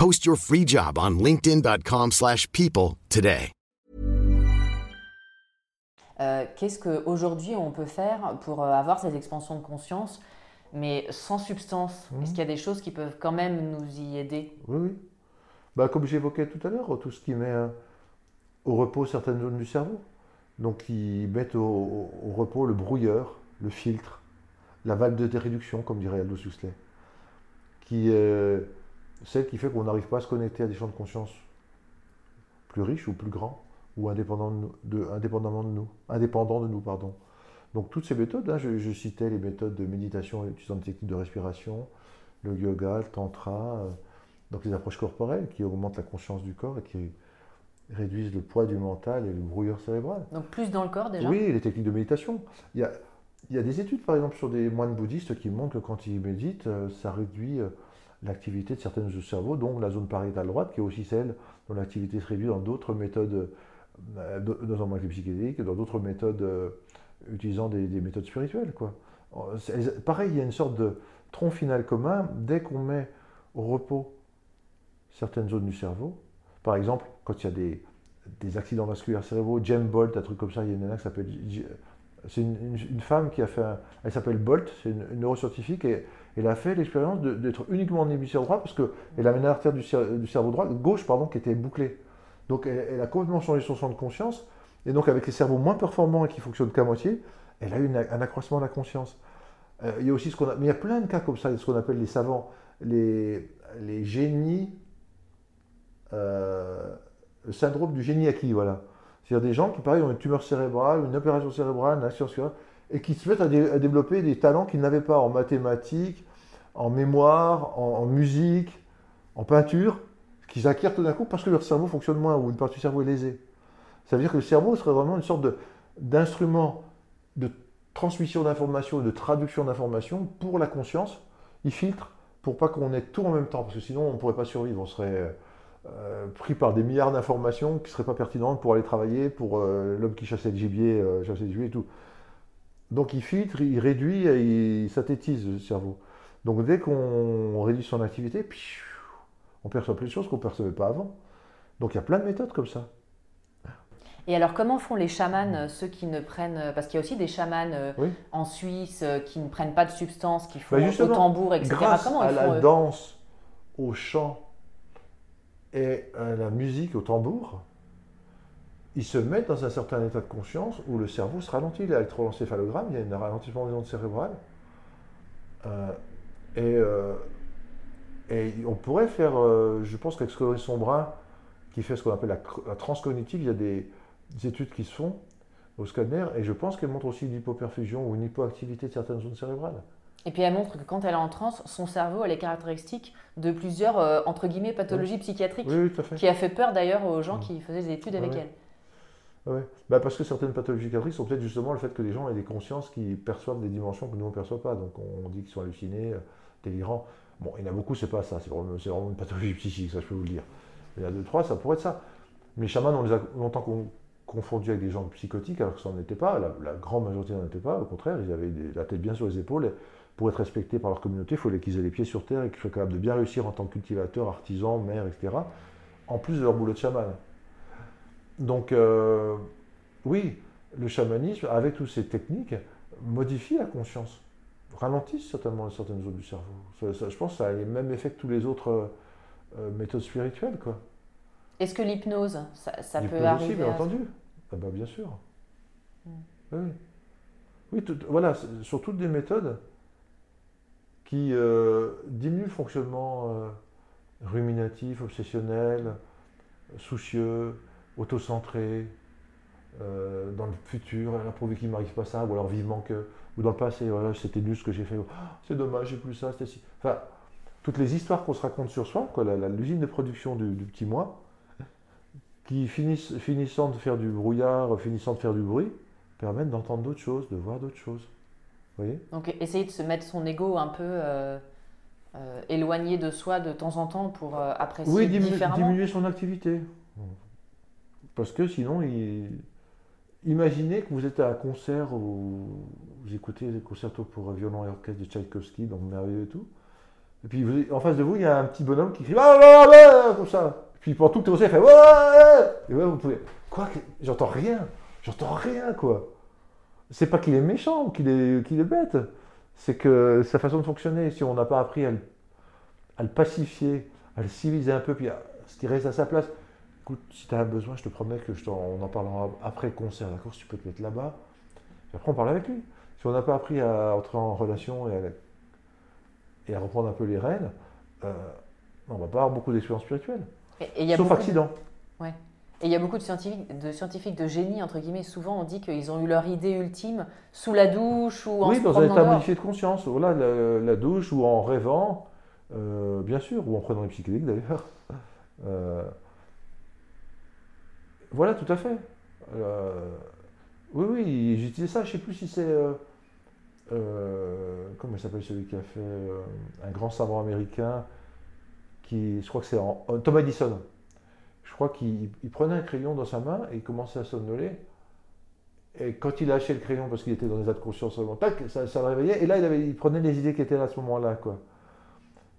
Speaker 4: Post your free job on linkedin.com/people today.
Speaker 2: Euh, Qu'est-ce qu'aujourd'hui on peut faire pour euh, avoir cette expansion de conscience, mais sans substance? Mmh. Est-ce qu'il y a des choses qui peuvent quand même nous y aider?
Speaker 3: Oui, oui. Bah, comme j'évoquais tout à l'heure, tout ce qui met euh, au repos certaines zones du cerveau. Donc, qui mettent au, au, repos le brouilleur, le filtre, la valve de réduction, comme dirait Aldous Huxley, qui euh, celle qui fait qu'on n'arrive pas à se connecter à des champs de conscience plus riches ou plus grands ou indépendants de, indépendamment de nous, indépendants de nous, pardon. Donc toutes ces méthodes, hein, je, citais les méthodes de méditation utilisant des techniques de respiration, le yoga, le tantra, euh, donc les approches corporelles qui augmentent la conscience du corps et qui réduisent le poids du mental et le brouilleur cérébral.
Speaker 2: Donc plus dans le corps déjà?
Speaker 3: Oui, les techniques de méditation. Il y a, il y a des études par exemple sur des moines bouddhistes qui montrent que quand ils méditent, euh, ça réduit... Euh, l'activité de certaines zones du cerveau, donc la zone pariétale droite, qui est aussi celle dont l'activité se réduit dans d'autres méthodes, euh, notamment avec les psychédéliques, dans d'autres méthodes euh, utilisant des, méthodes spirituelles. Quoi. Pareil, il y a une sorte de tronc final commun dès qu'on met au repos certaines zones du cerveau. Par exemple, quand il y a des, accidents vasculaires cérébraux, Jem Bolt, un truc comme ça, il y a une qui s'appelle. C'est une, femme qui a fait. elle s'appelle Bolt, c'est une, neuroscientifique, et elle a fait l'expérience d'être uniquement en hémisphère droit parce qu'elle avait une artère du, cerveau droit, gauche pardon, qui était bouclée. Donc elle, a complètement changé son champ de conscience. Et donc avec les cerveaux moins performants et qui fonctionnent qu'à moitié, elle a eu un accroissement de la conscience. Euh, il y a aussi ce qu'on a, mais il y a plein de cas comme ça, ce qu'on appelle les savants, les, les génies, euh, le syndrome du génie acquis, voilà. C'est-à-dire des gens qui, pareil, ont une tumeur cérébrale, une opération cérébrale, une action cérébrale, et qui se mettent à, développer des talents qu'ils n'avaient pas en mathématiques, en mémoire, en, musique, en peinture, qu'ils acquièrent tout d'un coup parce que leur cerveau fonctionne moins ou une partie du cerveau est lésée. Ça veut dire que le cerveau serait vraiment une sorte d'instrument de, transmission d'informations et de traduction d'informations pour la conscience. Il filtre pour pas qu'on ait tout en même temps, parce que sinon on ne pourrait pas survivre, on serait euh, pris par des milliards d'informations qui ne seraient pas pertinentes pour aller travailler, pour euh, l'homme qui chassait le gibier, euh, chassait le gibier et tout. Donc il filtre, il réduit, et il synthétise le cerveau. Donc dès qu'on réduit son activité, on perçoit plus de choses qu'on ne percevait pas avant. Donc il y a plein de méthodes comme ça.
Speaker 2: Et alors comment font les chamans, ceux qui ne prennent... Parce qu'il y a aussi des chamans en Suisse qui ne prennent pas de substances, qui font bah, au tambour, etc.
Speaker 3: Grâce à la danse, au chant et à la musique, au tambour, ils se mettent dans un certain état de conscience où le cerveau se ralentit. L'électroencéphalogramme, il y a un ralentissement des ondes cérébrales. Euh, et, euh, et, on pourrait faire, euh, je pense qu'avec Sombrin, qui fait ce qu'on appelle la, transcognitive, il y a des, études qui se font. au scanner, et je pense qu'elle montre aussi une hypoperfusion ou une hypoactivité de certaines zones cérébrales.
Speaker 2: Et puis elle montre que quand elle est en transe, son cerveau a les caractéristiques de plusieurs, euh, entre guillemets, pathologies psychiatriques,
Speaker 3: Oui, oui, tout à fait.
Speaker 2: qui a fait peur d'ailleurs aux gens qui faisaient des études avec elle.
Speaker 3: Ouais. Bah parce que certaines pathologies psychiatriques sont peut-être justement le fait que les gens aient des consciences qui perçoivent des dimensions que nous on ne perçoit pas. Donc on dit qu'ils sont hallucinés, euh, délirants. Bon, il y en a beaucoup, c'est pas ça, c'est vraiment, une pathologie [LAUGHS] psychique, ça je peux vous le dire. Il y en a deux, trois, ça pourrait être ça. Mais les chamans, on les a longtemps con- confondus avec des gens psychotiques, alors que ça n'en était pas. La, la grande majorité n'en était pas. Au contraire, ils avaient des- la tête bien sur les épaules. Pour être respectés par leur communauté, il fallait qu'ils aient les pieds sur terre et qu'ils soient capables de bien réussir en tant que cultivateurs, artisans, maires, etc. En plus de leur boulot de chaman. Donc, euh, oui, le chamanisme, avec toutes ces techniques, modifie la conscience, ralentit certainement certaines zones du cerveau. Ça- ça- je pense que ça a les mêmes effets que toutes les autres euh, euh, méthodes spirituelles. Quoi.
Speaker 2: Est-ce que l'hypnose, ça, ça peut arriver
Speaker 3: aussi, bien
Speaker 2: à-
Speaker 3: entendu. Ah bah, bien sûr.
Speaker 2: Mm.
Speaker 3: Oui, oui. Oui, tout- voilà, sur toutes des méthodes qui euh, diminuent le fonctionnement euh, ruminatif, obsessionnel, soucieux, autocentré, euh, dans le futur, ah, pourvu qu'il ne m'arrive pas ça, ou alors vivement que, ou dans le passé, voilà, c'était nul ce que j'ai fait, ou, Ah, c'est dommage, j'ai plus ça, c'était si. Enfin, toutes les histoires qu'on se raconte sur soi, quoi, l'usine de production du, petit moi, qui finissant de faire du brouillard, finissant de faire du bruit, permettent d'entendre d'autres choses, de voir d'autres choses. Vous voyez
Speaker 2: Donc essayer de se mettre son ego un peu euh, euh, éloigné de soi de temps en temps pour euh, apprécier
Speaker 3: Oui, diminu-
Speaker 2: différemment.
Speaker 3: diminuer son activité. Parce que sinon, il... imaginez que vous êtes à un concert où vous écoutez le concerto pour violon et orchestre de Tchaïkovski, donc merveilleux et tout. Et puis vous- en face de vous, il y a un petit bonhomme qui crie Ah, ah, ah comme ça. Puis pendant tout le concert, il fait Et ouais, vous pouvez. Quoi J'entends rien. J'entends rien, quoi. C'est pas qu'il est méchant ou qu'il est, qu'il est bête. C'est que sa façon de fonctionner, si on n'a pas appris à le, à le pacifier, à le civiliser un peu, puis à ce qui reste à sa place. Écoute, si tu as un besoin, je te promets que je t'en- on en parlera après le concert, d'accord? Si tu peux te mettre là-bas. Puis après, on parle avec lui. Si on n'a pas appris à entrer en relation et à, et à reprendre un peu les rênes, euh, on va pas avoir beaucoup d'expérience spirituelle.
Speaker 2: Et, et il y a
Speaker 3: Sauf
Speaker 2: de-
Speaker 3: accident.
Speaker 2: Et il y a beaucoup de scientifiques, de scientifiques de génie, entre guillemets. Souvent, on dit qu'ils ont eu leur idée ultime sous la douche ou en
Speaker 3: Oui,
Speaker 2: se
Speaker 3: dans un état modifié de conscience. Voilà, la, la douche ou en rêvant, euh, bien sûr, ou en prenant les psychédéliques d'ailleurs. [LAUGHS] Euh, voilà, tout à fait. Euh, oui, oui, j'ai utilisé ça. Je ne sais plus si c'est. comment il s'appelle celui qui a fait un grand savant américain qui, je crois que c'est en- Thomas Edison. Je crois qu'il il prenait un crayon dans sa main et il commençait à somnoler. Et quand il lâchait le crayon parce qu'il était dans des états de conscience seulement, tac, ça, le réveillait. Et là, il, prenait les idées qui étaient là à ce moment-là.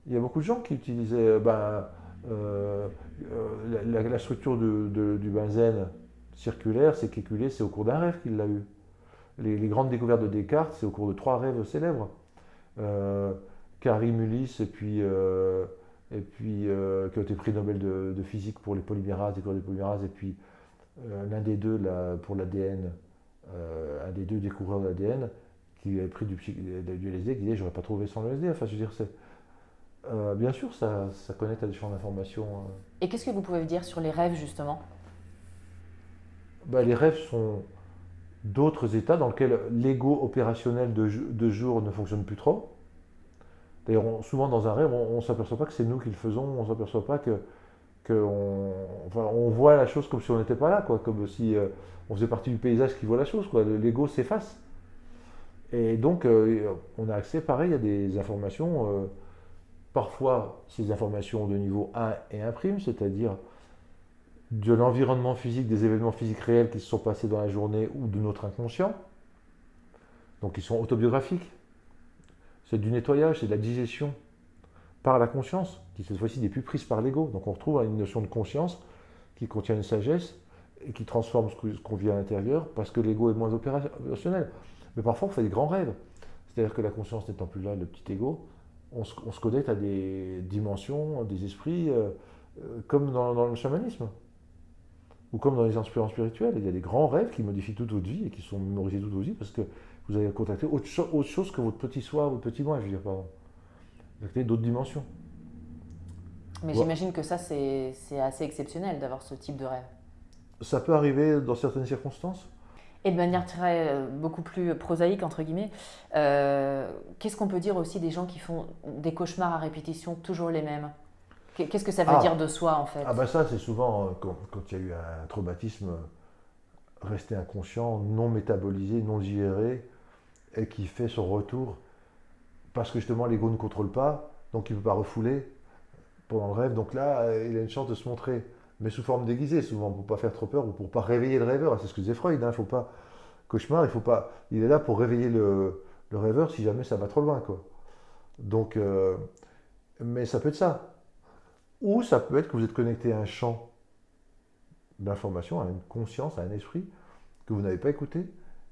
Speaker 3: Il y a beaucoup de gens qui utilisaient euh, ben, euh, euh, la, structure du benzène circulaire, c'est qu'éculé, c'est au cours d'un rêve qu'il l'a eu. Les, grandes découvertes de Descartes, c'est au cours de trois rêves célèbres. Euh, Carrie Mullis et puis, et puis euh, qui a été prix Nobel de, de physique pour les polymérases, découverte des polymérases, et puis euh, l'un des deux là, pour l'ADN, euh, un des deux découvreurs de l'ADN, qui avait pris du, du LSD, qui disait j'aurais pas trouvé sans le LSD. Enfin, je veux dire, c'est. bien sûr, ça, ça connecte à des champs d'information.
Speaker 2: Et qu'est-ce que vous pouvez dire sur les rêves, justement?
Speaker 3: Bah, les rêves sont d'autres états dans lesquels l'ego opérationnel de jour ne fonctionne plus trop. D'ailleurs, souvent dans un rêve, on ne s'aperçoit pas que c'est nous qui le faisons, on ne s'aperçoit pas que, on, voit la chose comme si on n'était pas là, quoi, comme si euh, on faisait partie du paysage qui voit la chose. L'ego s'efface. Et donc, euh, on a accès, pareil, à des informations. euh, parfois, ces informations de niveau 1 et 1', c'est-à-dire de l'environnement physique, des événements physiques réels qui se sont passés dans la journée ou de notre inconscient. Donc ils sont autobiographiques. C'est du nettoyage, c'est de la digestion par la conscience, qui cette fois-ci n'est plus prise par l'ego. Donc on retrouve une notion de conscience qui contient une sagesse et qui transforme ce qu'on vit à l'intérieur parce que l'ego est moins opérationnel. Mais parfois on fait des grands rêves. C'est-à-dire que la conscience n'étant plus là, le petit ego, on se, on se connecte à des dimensions, des esprits, euh, euh, comme dans, dans le chamanisme ou comme dans les expériences spirituelles. Il y a des grands rêves qui modifient toute votre vie et qui sont mémorisés toute votre vie parce que vous avez contacté autre, cho- autre chose que votre petit soi, votre petit moi, je veux dire, pardon. Vous avez d'autres dimensions.
Speaker 2: Mais j'imagine que ça, c'est assez exceptionnel d'avoir ce type de rêve.
Speaker 3: Ça peut arriver dans certaines circonstances?
Speaker 2: Et de manière très euh, beaucoup plus prosaïque entre guillemets, euh, qu'est-ce qu'on peut dire aussi des gens qui font des cauchemars à répétition, toujours les mêmes? Qu'est-ce que ça veut
Speaker 3: Ah.
Speaker 2: dire de soi en fait?
Speaker 3: Ah ben ça, c'est souvent euh, quand, quand il y a eu un traumatisme resté inconscient, non métabolisé, non digéré, et qui fait son retour parce que justement l'ego ne contrôle pas, donc il ne peut pas refouler pendant le rêve. Donc là, euh, il a une chance de se montrer, mais sous forme déguisée souvent, pour pas faire trop peur ou pour pas réveiller le rêveur. C'est ce que disait Freud, hein, faut pas cauchemar, il faut pas, il est là pour réveiller le, le rêveur si jamais ça va trop loin, quoi. Donc, euh, mais ça peut être ça. Ou ça peut être que vous êtes connecté à un champ d'information, à une conscience, à un esprit que vous n'avez pas écouté,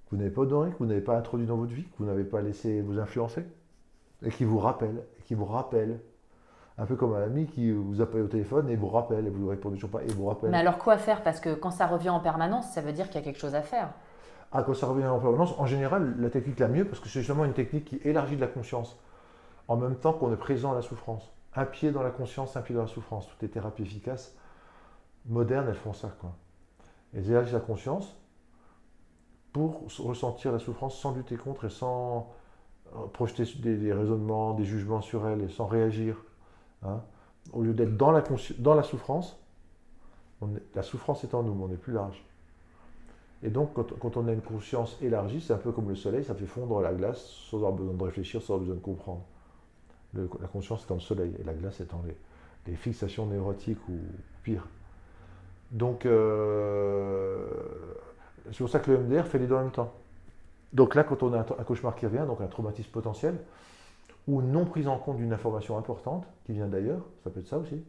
Speaker 3: que vous n'avez pas honoré, que vous n'avez pas introduit dans votre vie, que vous n'avez pas laissé vous influencer, et qui vous rappelle, et qui vous rappelle. Un peu comme un ami qui vous appelle au téléphone et vous rappelle, et vous ne répondez toujours pas, et vous rappelle.
Speaker 2: Mais alors quoi faire? Parce que quand ça revient en permanence, ça veut dire qu'il y a quelque chose à faire.
Speaker 3: Ah, quand ça revient en permanence, en général, la technique la mieux, parce que c'est justement une technique qui élargit de la conscience, en même temps qu'on est présent à la souffrance. Un pied dans la conscience, un pied dans la souffrance. Toutes les thérapies efficaces, modernes, elles font ça. Quoi. Elles élargissent la conscience pour ressentir la souffrance sans lutter contre et sans euh, projeter des, raisonnements, des jugements sur elle et sans réagir. hein. Au lieu d'être dans la, dans la souffrance, est- la souffrance est en nous, mais on est plus large. Et donc, quand, quand on a une conscience élargie, c'est un peu comme le soleil, ça fait fondre la glace sans avoir besoin de réfléchir, sans avoir besoin de comprendre. La conscience étant le soleil et la glace étant les, les fixations neurotiques ou pire. Donc, euh, c'est pour ça que le MDR fait les deux en même temps. Donc là, quand on a un, cauchemar qui revient, donc un traumatisme potentiel, ou non prise en compte d'une information importante qui vient d'ailleurs, ça peut être ça aussi,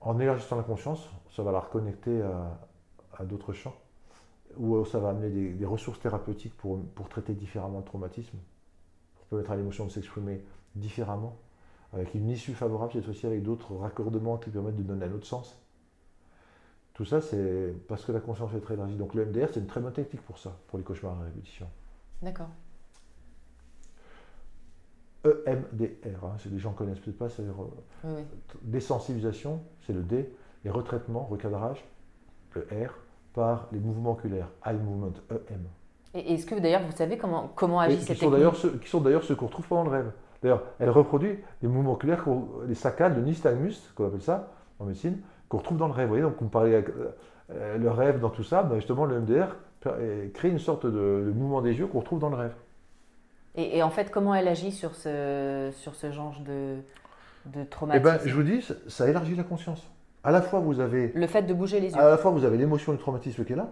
Speaker 3: en élargissant la conscience, ça va la reconnecter à, d'autres champs, ou ça va amener des, des ressources thérapeutiques pour, pour traiter différemment le traumatisme, pour permettre à l'émotion de s'exprimer différemment, avec une issue favorable, cette fois-ci avec d'autres raccordements qui permettent de donner un autre sens. Tout ça, c'est parce que la conscience est très élargie. Donc le MDR, c'est une très bonne technique pour ça, pour les cauchemars à répétition.
Speaker 2: D'accord.
Speaker 3: EMDR, hein, c'est- les gens connaissent peut-être pas, c'est euh,
Speaker 2: Oui,
Speaker 3: désensibilisation, c'est le D, et retraitement, recadrage, le R, par les mouvements oculaires, eye movement, EM.
Speaker 2: Et est-ce que d'ailleurs vous savez comment, comment agit cette technique
Speaker 3: ceux, qui sont d'ailleurs ceux qu'on retrouve pendant le rêve. D'ailleurs, elle reproduit les mouvements oculaires, les saccades, le nystagmus, qu'on appelle ça en médecine, qu'on retrouve dans le rêve. Vous voyez, donc vous me parlez avec, euh, le rêve dans tout ça, ben justement le MDR crée une sorte de, de mouvement des yeux qu'on retrouve dans le rêve.
Speaker 2: et, et en fait, comment elle agit sur ce, sur ce genre de, de
Speaker 3: Eh
Speaker 2: traumatisme
Speaker 3: ben, je vous dis, ça, ça élargit la conscience. À la fois, vous avez
Speaker 2: Le fait de bouger les yeux.
Speaker 3: À la fois, vous avez l'émotion du traumatisme qui est là,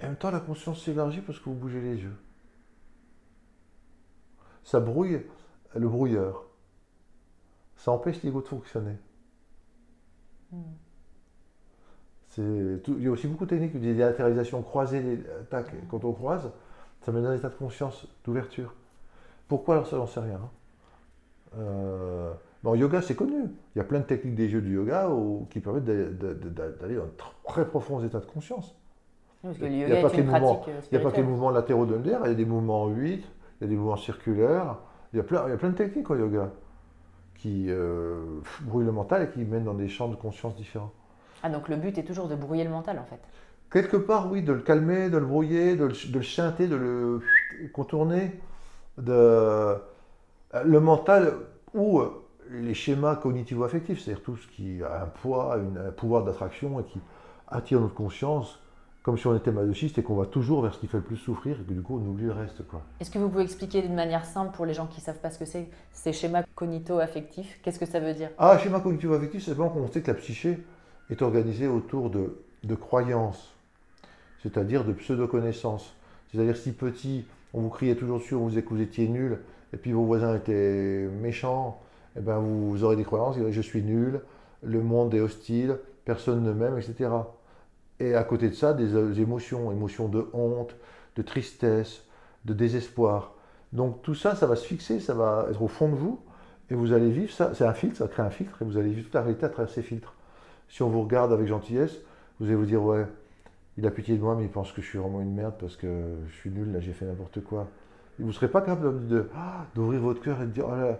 Speaker 3: et en même temps, la conscience s'élargit parce que vous bougez les yeux. Ça brouille le brouilleur. Ça empêche l'ego de fonctionner.
Speaker 2: Hmm.
Speaker 3: Tout- Il y a aussi beaucoup de techniques, des délatéralisations croisées, des tac, quand on croise, ça met dans un état de conscience, d'ouverture. Pourquoi alors ça, j'en sais rien. hein. Euh, en yoga, c'est connu. Il y a plein de techniques des yeux du yoga où- qui permettent d'aller dans de très profonds états de conscience.
Speaker 2: Parce que le
Speaker 3: Il y a
Speaker 2: yoga
Speaker 3: pas
Speaker 2: est
Speaker 3: que
Speaker 2: une
Speaker 3: les mouvements-
Speaker 2: pratique euh,
Speaker 3: Il n'y a pas que les mouvements latéraux de MDR, il y a des mouvements en 8, il y a des mouvements circulaires, il y a plein, il y a plein de techniques au yoga qui euh, brouillent le mental et qui mènent dans des champs de conscience différents.
Speaker 2: Ah, donc le but est toujours de brouiller le mental en fait.
Speaker 3: Quelque part, oui, de le calmer, de le brouiller, de le, de le de le contourner. De... Le mental ou euh, les schémas cognitivo-affectifs, c'est-à-dire tout ce qui a un poids, une- un pouvoir d'attraction et qui attire notre conscience, comme si on était masochiste et qu'on va toujours vers ce qui fait le plus souffrir et que du coup on oublie le reste. Quoi.
Speaker 2: Est-ce que vous pouvez expliquer d'une manière simple pour les gens qui ne savent pas ce que c'est, ces schémas cognito-affectifs? Qu'est-ce que ça veut dire?
Speaker 3: Ah, schéma cognitivo-affectif, c'est simplement qu'on sait que la psyché est organisée autour de, de croyances, c'est-à-dire de pseudo-connaissances. C'est-à-dire si petit, on vous criait toujours dessus, on vous disait que vous étiez nul, et puis vos voisins étaient méchants, eh ben vous aurez des croyances, vous je suis nul, le monde est hostile, personne ne m'aime, etc. Et à côté de ça, des, euh, émotions, émotions de honte, de tristesse, de désespoir. Donc tout ça, ça va se fixer, ça va être au fond de vous, et vous allez vivre ça. C'est un filtre, ça crée un filtre, et vous allez vivre toute la réalité à travers ces filtres. Si on vous regarde avec gentillesse, vous allez vous dire, ouais, il a pitié de moi, mais il pense que je suis vraiment une merde parce que je suis nul, là j'ai fait n'importe quoi. Et vous ne serez pas capable ah, d'ouvrir votre cœur et de dire, oh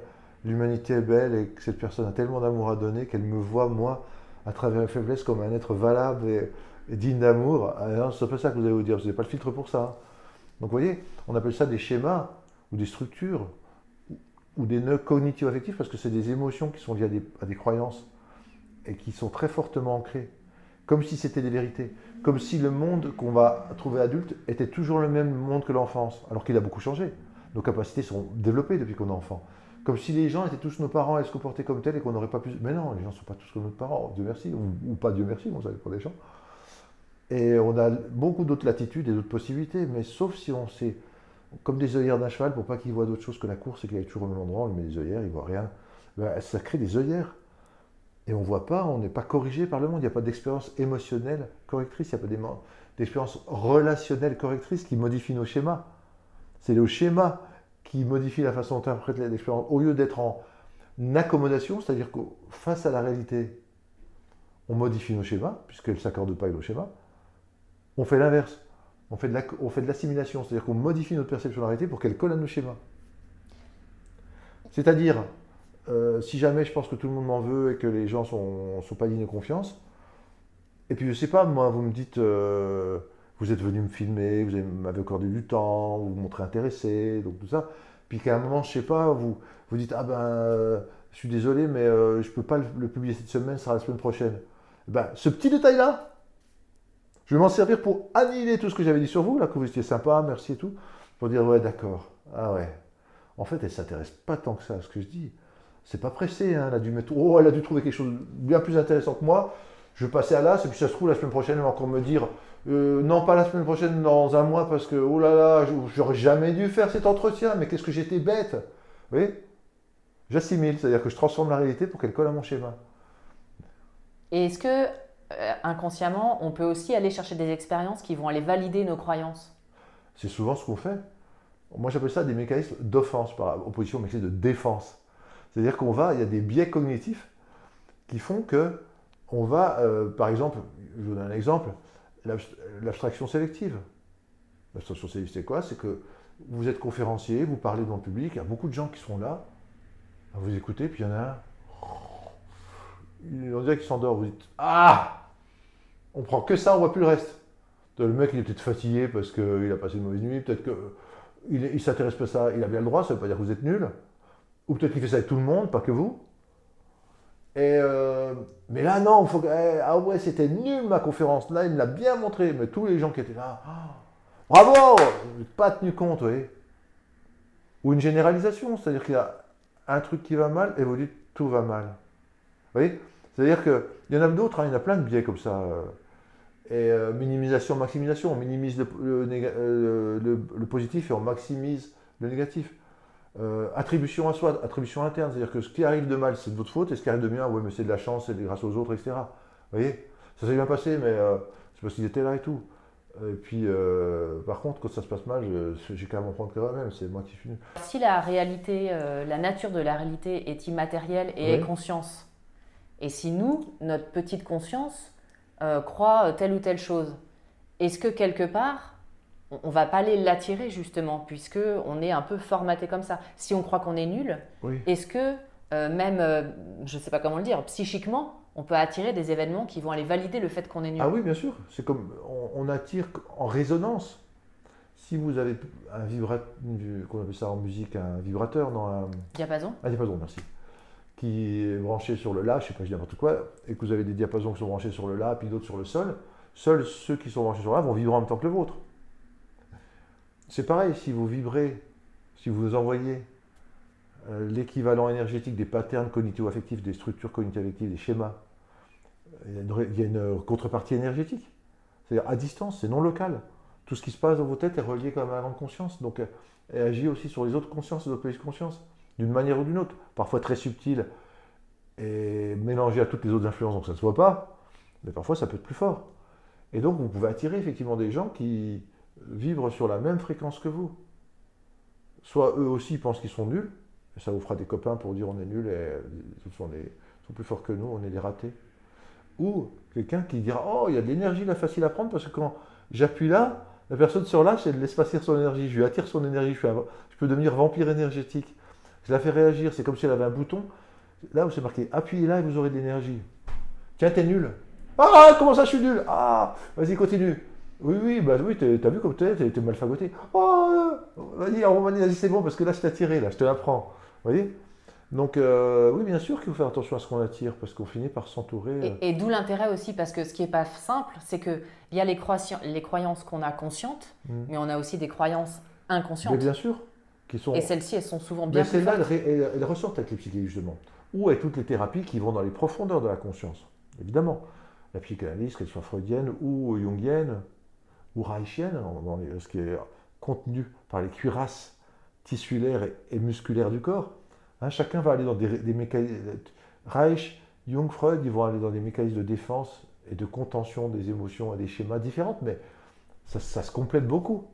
Speaker 3: l'humanité est belle et que cette personne a tellement d'amour à donner qu'elle me voit, moi, à travers la faiblesse, comme un être valable et, digne d'amour. Ah, c'est pas ça que vous allez vous dire, vous n'avez pas le filtre pour ça. Donc vous voyez, on appelle ça des schémas ou des structures ou des nœuds cognitifs affectifs parce que c'est des émotions qui sont liées à des, croyances et qui sont très fortement ancrées, comme si c'était des vérités, comme si le monde qu'on va trouver adulte était toujours le même monde que l'enfance, alors qu'il a beaucoup changé. Nos capacités sont développées depuis qu'on est enfant. Comme si les gens étaient tous nos parents et se comportaient comme tels et qu'on n'aurait pas pu. Mais non, les gens ne sont pas tous comme nos parents, Dieu merci, ou, pas Dieu merci, on savait pour des gens. Et on a beaucoup d'autres latitudes et d'autres possibilités, mais sauf si on sait, comme des œillères d'un cheval, pour pas qu'il voit d'autre chose que la course et qu'il aille toujours au même endroit, on lui met des œillères, il voit rien. Ben, ça crée des œillères. Et on ne voit pas, on n'est pas corrigé par le monde, il n'y a pas d'expérience émotionnelle correctrice, il n'y a pas d'expérience relationnelle correctrice qui modifie nos schémas. C'est le schéma qui modifie la façon dont on interprète l'expérience. Au lieu d'être en accommodation, c'est-à-dire que face à la réalité, on modifie nos schémas, puisqu'elle ne s'accorde pas avec nos schémas, on fait l'inverse. On fait de l'assimilation, c'est-à-dire qu'on modifie notre perception de la réalité pour qu'elle colle à nos schémas. C'est-à-dire, euh, si jamais je pense que tout le monde m'en veut et que les gens ne sont, sont, pas dignes de confiance, et puis je ne sais pas, moi, vous me dites, euh, vous êtes venu me filmer, vous m'avez accordé du temps, vous vous montrez intéressé, donc tout ça. Puis qu'à un moment, je sais pas, vous vous dites ah ben euh, je suis désolé, mais euh, je peux pas le, publier cette semaine, ça sera la semaine prochaine. Ben, ce petit détail-là, je vais m'en servir pour annihiler tout ce que j'avais dit sur vous, là, que vous étiez sympa, merci et tout, pour dire ouais d'accord, ah ouais. En fait, elle s'intéresse pas tant que ça à ce que je dis. C'est pas pressé, hein, elle a dû mettre, oh, elle a dû trouver quelque chose de bien plus intéressant que moi. Je vais passer à l'as, et puis ça se trouve la semaine prochaine, elle va encore me dire euh, non, pas la semaine prochaine, dans un mois, parce que, oh là là, j'aurais jamais dû faire cet entretien, mais qu'est-ce que j'étais bête. Vous voyez? J'assimile, c'est-à-dire que je transforme la réalité pour qu'elle colle à mon schéma.
Speaker 2: Et est-ce que, euh, inconsciemment, on peut aussi aller chercher des expériences qui vont aller valider nos croyances?
Speaker 3: C'est souvent ce qu'on fait. Moi, j'appelle ça des mécanismes d'offense par opposition aux mécanismes de défense. C'est-à-dire qu'on va, il y a des biais cognitifs qui font que on va, euh, par exemple, je vous donne un exemple, l'abstraction sélective. L'abstraction sélective, c'est quoi? C'est que vous êtes conférencier, vous parlez dans le public, il y a beaucoup de gens qui sont là, vous écoutez, puis il y en a un, on dirait qu'il s'endort, vous dites Ah On prend que ça, on voit plus le reste. Le mec, il est peut-être fatigué parce qu'il a passé une mauvaise nuit, peut-être qu'il ne s'intéresse pas à ça, il a bien le droit, ça ne veut pas dire que vous êtes nul. Ou peut-être qu'il fait ça avec tout le monde, pas que vous. Et euh, mais là, non, faut eh, ah ouais, c'était nul ma conférence. Là, il me l'a bien montré. Mais tous les gens qui étaient là, ah, bravo Pas tenu compte, oui. Ou une généralisation, c'est-à-dire qu'il y a un truc qui va mal et vous dites tout va mal. Vous voyez? C'est-à-dire qu'il y en a d'autres, hein, il y en a plein de biais comme ça. Euh. Et euh, minimisation, maximisation, on minimise le positif et on maximise le négatif. Euh, attribution à soi, attribution interne, c'est-à-dire que ce qui arrive de mal, c'est de votre faute, et ce qui arrive de bien, oui, mais c'est de la chance, c'est grâce aux autres, etc. Vous voyez? Ça s'est bien passé, mais euh, c'est parce qu'ils étaient là et tout. Et puis, euh, par contre, quand ça se passe mal, j'ai quand même en prendre que moi-même, c'est moi qui suis venu.
Speaker 2: Si la réalité, la nature de la réalité est immatérielle et est conscience, et si nous, notre petite conscience, croit telle ou telle chose, est-ce que quelque part, on va pas aller l'attirer justement, puisque on est un peu formaté comme ça. Si on croit qu'on est nul, est-ce que euh, même, euh, je ne sais pas comment le dire, psychiquement, on peut attirer des événements qui vont aller valider le fait qu'on est nul?
Speaker 3: Ah oui, bien sûr. C'est comme on, attire en résonance. Si vous avez un vibrateur, qu'on appelle ça en musique, un vibrateur, non un
Speaker 2: diapason.
Speaker 3: Un diapason, merci. Qui est branché sur le la, je sais pas, je dis n'importe quoi, et que vous avez des diapasons qui sont branchés sur le la, puis d'autres sur le sol. Seuls ceux qui sont branchés sur le la vont vibrer en même temps que le vôtre. C'est pareil, si vous vibrez, si vous envoyez euh, l'équivalent énergétique des patterns cognitivo-affectifs, des structures cognitivo-affectives, des schémas, il y, a une, contrepartie énergétique. C'est-à-dire à distance, c'est non local. Tout ce qui se passe dans vos têtes est relié comme à la conscience. Donc elle agit aussi sur les autres consciences, les autres de conscience, d'une manière ou d'une autre. Parfois très subtile et mélangée à toutes les autres influences, donc ça ne se voit pas. Mais parfois ça peut être plus fort. Et donc vous pouvez attirer effectivement des gens qui, vivre sur la même fréquence que vous. Soit eux aussi pensent qu'ils sont nuls, et ça vous fera des copains pour dire on est nuls et ils sont, plus forts que nous, on est des ratés. Ou quelqu'un qui dira oh, il y a de l'énergie là facile à prendre parce que quand j'appuie là, la personne se relâche et laisse passer son énergie. Je lui attire son énergie, je, je peux devenir vampire énergétique. Je la fais réagir, c'est comme si elle avait un bouton. Là où c'est marqué appuyez là et vous aurez de l'énergie. Tiens, t'es nul. Ah, comment ça, je suis nul? Ah, vas-y, continue. Oui, oui, bah oui, t'as vu comme t'es, t'es mal fagoté. Oh, vas-y, en Roumanie, vas-y, c'est bon, parce que là, je t'ai attiré, là, je te l'apprends. Vous voyez? Donc, euh, oui, bien sûr qu'il faut faire attention à ce qu'on attire, parce qu'on finit par s'entourer.
Speaker 2: Et, et d'où l'intérêt aussi, parce que ce qui n'est pas simple, c'est qu'il y a les, croyances, les croyances qu'on a conscientes,
Speaker 3: Mm.
Speaker 2: mais on a aussi des croyances inconscientes.
Speaker 3: Mais bien sûr. Qui sont...
Speaker 2: Et celles-ci, elles sont souvent bien
Speaker 3: Mais
Speaker 2: plus
Speaker 3: celles-là,
Speaker 2: fortes.
Speaker 3: elles, elles- elles ressortent avec les psychédéliques, justement. Ou avec toutes les thérapies qui vont dans les profondeurs de la conscience, évidemment. La psychanalyse, qu'elle soit freudienne ou jungienne ou reichienne, ce qui est contenu par les cuirasses tissulaires et, musculaires du corps. Hein, chacun va aller dans des, mécanismes. Reich, Jung, Freud, ils vont aller dans des mécanismes de défense et de contention des émotions et des schémas différents, mais ça, se complète beaucoup.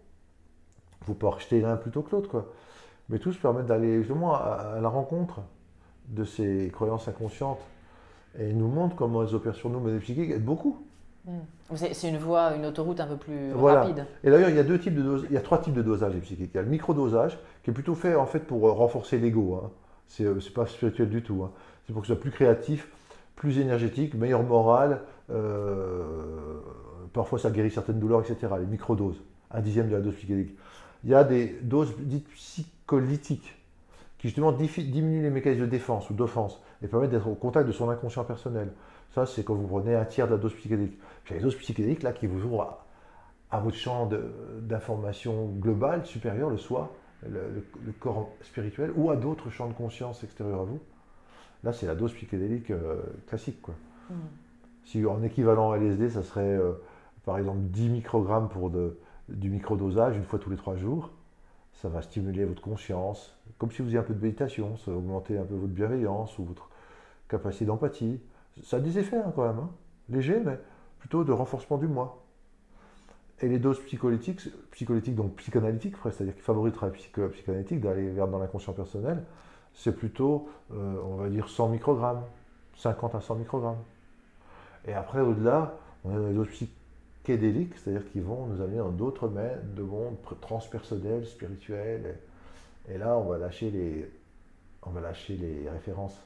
Speaker 3: Faut pas rejeter l'un plutôt que l'autre, quoi. Mais tous permettent d'aller justement à, à la rencontre de ces croyances inconscientes et nous montrent comment elles opèrent sur nous, mais les psychiques aident beaucoup.
Speaker 2: C'est c'est une voie, une autoroute un peu plus
Speaker 3: Voilà.
Speaker 2: rapide.
Speaker 3: Et d'ailleurs, il y a deux types de il y a trois types de dosage des psychiques. Il y a le microdosage, qui est plutôt fait en fait pour euh, renforcer l'ego. Hein. C'est euh, c'est pas spirituel du tout. hein. C'est pour que ce soit plus créatif, plus énergétique, meilleure morale. euh, parfois, ça guérit certaines douleurs, etc. Les microdoses, un dixième de la dose psychédélique. Il y a des doses dites psycholytiques, qui justement diminuent les mécanismes de défense ou d'offense et permettent d'être au contact de son inconscient personnel. Ça, c'est quand vous prenez un tiers de la dose psychédélique. Puis il y a les doses psychédéliques là qui vous ouvrent à, à votre champ d'information global, supérieur, le soi, le, corps spirituel, ou à d'autres champs de conscience extérieurs à vous. Là, c'est la dose psychédélique euh, classique. Quoi. Si en équivalent LSD, ça serait euh, par exemple 10 microgrammes pour de- du microdosage une fois tous les trois jours, ça va stimuler votre conscience, comme si vous faisiez un peu de méditation, ça va augmenter un peu votre bienveillance ou votre capacité d'empathie. Ça a des effets hein, quand même, hein. légers, mais plutôt de renforcement du moi. Et les doses psycholytiques, psycholytiques donc psychanalytiques, c'est-à-dire qui favorisent psycho- psychanalytique, d'aller vers dans l'inconscient personnel, c'est plutôt, euh, on va dire, 100 microgrammes, 50 à 100 microgrammes. Et après, au-delà, on a des doses psychédéliques, c'est-à-dire qui vont nous amener dans d'autres de monde spirituels. Et, et là, on va lâcher les, on va lâcher les références,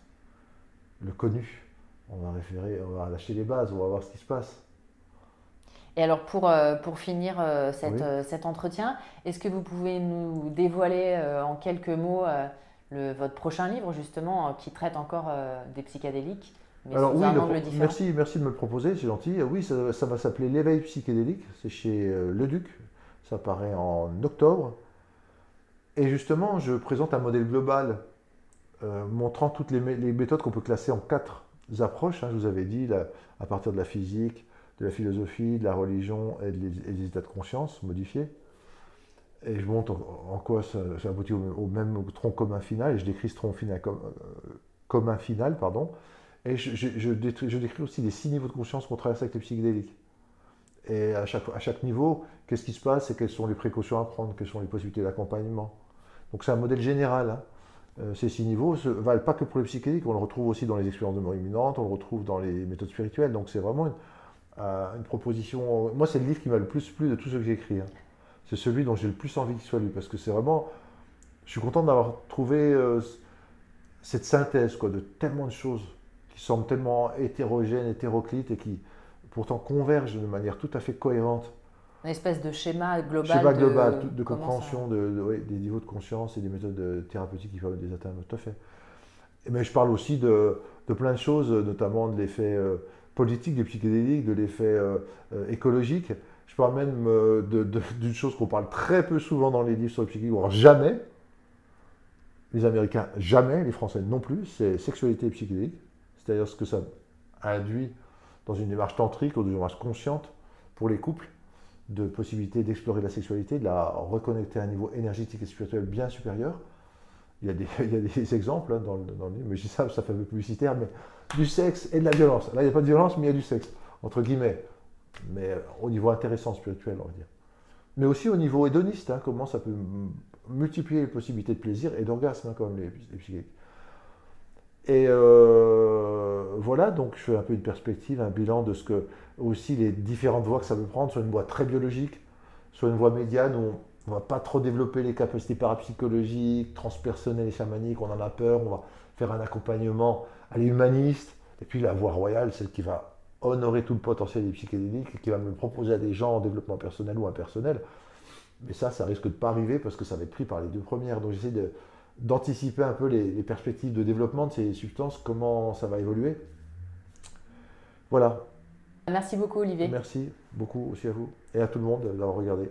Speaker 3: le connu. On va référer, on va lâcher les bases, on va voir ce qui se passe.
Speaker 2: Et alors pour, euh, pour finir euh, cette,
Speaker 3: Oui.
Speaker 2: euh, cet entretien, est-ce que vous pouvez nous dévoiler en quelques mots le- votre prochain livre justement qui traite encore des psychédéliques, mais
Speaker 3: Alors oui, le- merci, merci de me le proposer, c'est gentil. Oui, ça, ça va s'appeler l'éveil psychédélique, c'est chez Le Duc, ça paraît en octobre. Et justement, je présente un modèle global euh, montrant toutes les, mé- les méthodes qu'on peut classer en quatre approches. hein, je vous avais dit, à partir de la physique, de la philosophie, de la religion et, des états de conscience modifiés. Et je montre en, quoi ça, aboutit au, même tronc commun final, et je décris ce tronc final comme, euh, commun final, pardon. Et je, décris aussi les six niveaux de conscience qu'on traverse avec les psychédéliques. Et à chaque, niveau, qu'est-ce qui se passe? Et quelles sont les précautions à prendre, quelles sont les possibilités d'accompagnement. Donc c'est un modèle général. hein. Euh, ces six niveaux ne valent pas que pour les psychédéliques, on le retrouve aussi dans les expériences de mort imminente, on le retrouve dans les méthodes spirituelles. Donc c'est vraiment une, euh, une proposition. Moi, c'est le livre qui m'a le plus plu de tout ce que j'ai écrit. hein. C'est celui dont j'ai le plus envie qu'il soit lu parce que c'est vraiment. Je suis content d'avoir trouvé euh, cette synthèse quoi, de tellement de choses qui semblent tellement hétérogènes, hétéroclites et qui pourtant convergent de manière tout à fait cohérente.
Speaker 2: Une espèce de schéma global.
Speaker 3: Schéma global, de compréhension de, de- ouais, des niveaux de conscience et des méthodes euh, thérapeutiques qui permettent de les atteindre, tout à fait. Mais je parle aussi de, de plein de choses, notamment de l'effet euh, politique des psychédéliques, de l'effet euh, euh, écologique. Je parle même euh, d'une chose qu'on parle très peu souvent dans les livres sur le psychédélique, voire jamais. Les Américains, jamais, les Français non plus, c'est sexualité et psychédélique. C'est-à-dire ce que ça induit dans une démarche tantrique ou dans une démarche consciente pour les couples de possibilité d'explorer la sexualité, de la reconnecter à un niveau énergétique et spirituel bien supérieur. [LAUGHS] Il y a des, exemples hein, dans, le, livre, mais je dis ça, ça fait un peu publicitaire, mais du sexe et de la violence. Là, il n'y a pas de violence, mais il y a du sexe, entre guillemets. Mais euh, au niveau intéressant spirituel, on va dire. Mais aussi au niveau hédoniste, hein, comment ça peut multiplier les possibilités de plaisir et d'orgasme, hein, comme les, les psychédéliques. Et euh, voilà, donc je fais un peu une perspective, un bilan de ce que aussi les différentes voies que ça peut prendre, soit une voie très biologique, soit une voie médiane où on ne va pas trop développer les capacités parapsychologiques, transpersonnelles et chamaniques, on en a peur, on va faire un accompagnement à l'humaniste, et puis la voie royale, celle qui va honorer tout le potentiel des psychédéliques et qui va me proposer à des gens en développement personnel ou impersonnel. Mais ça, ça risque de pas arriver parce que ça va être pris par les deux premières. Donc j'essaie d'anticiper un peu les, les, perspectives de développement de ces substances, comment ça va évoluer. Voilà.
Speaker 2: Merci beaucoup Olivier.
Speaker 3: Merci beaucoup aussi à vous et à tout le monde d'avoir regardé.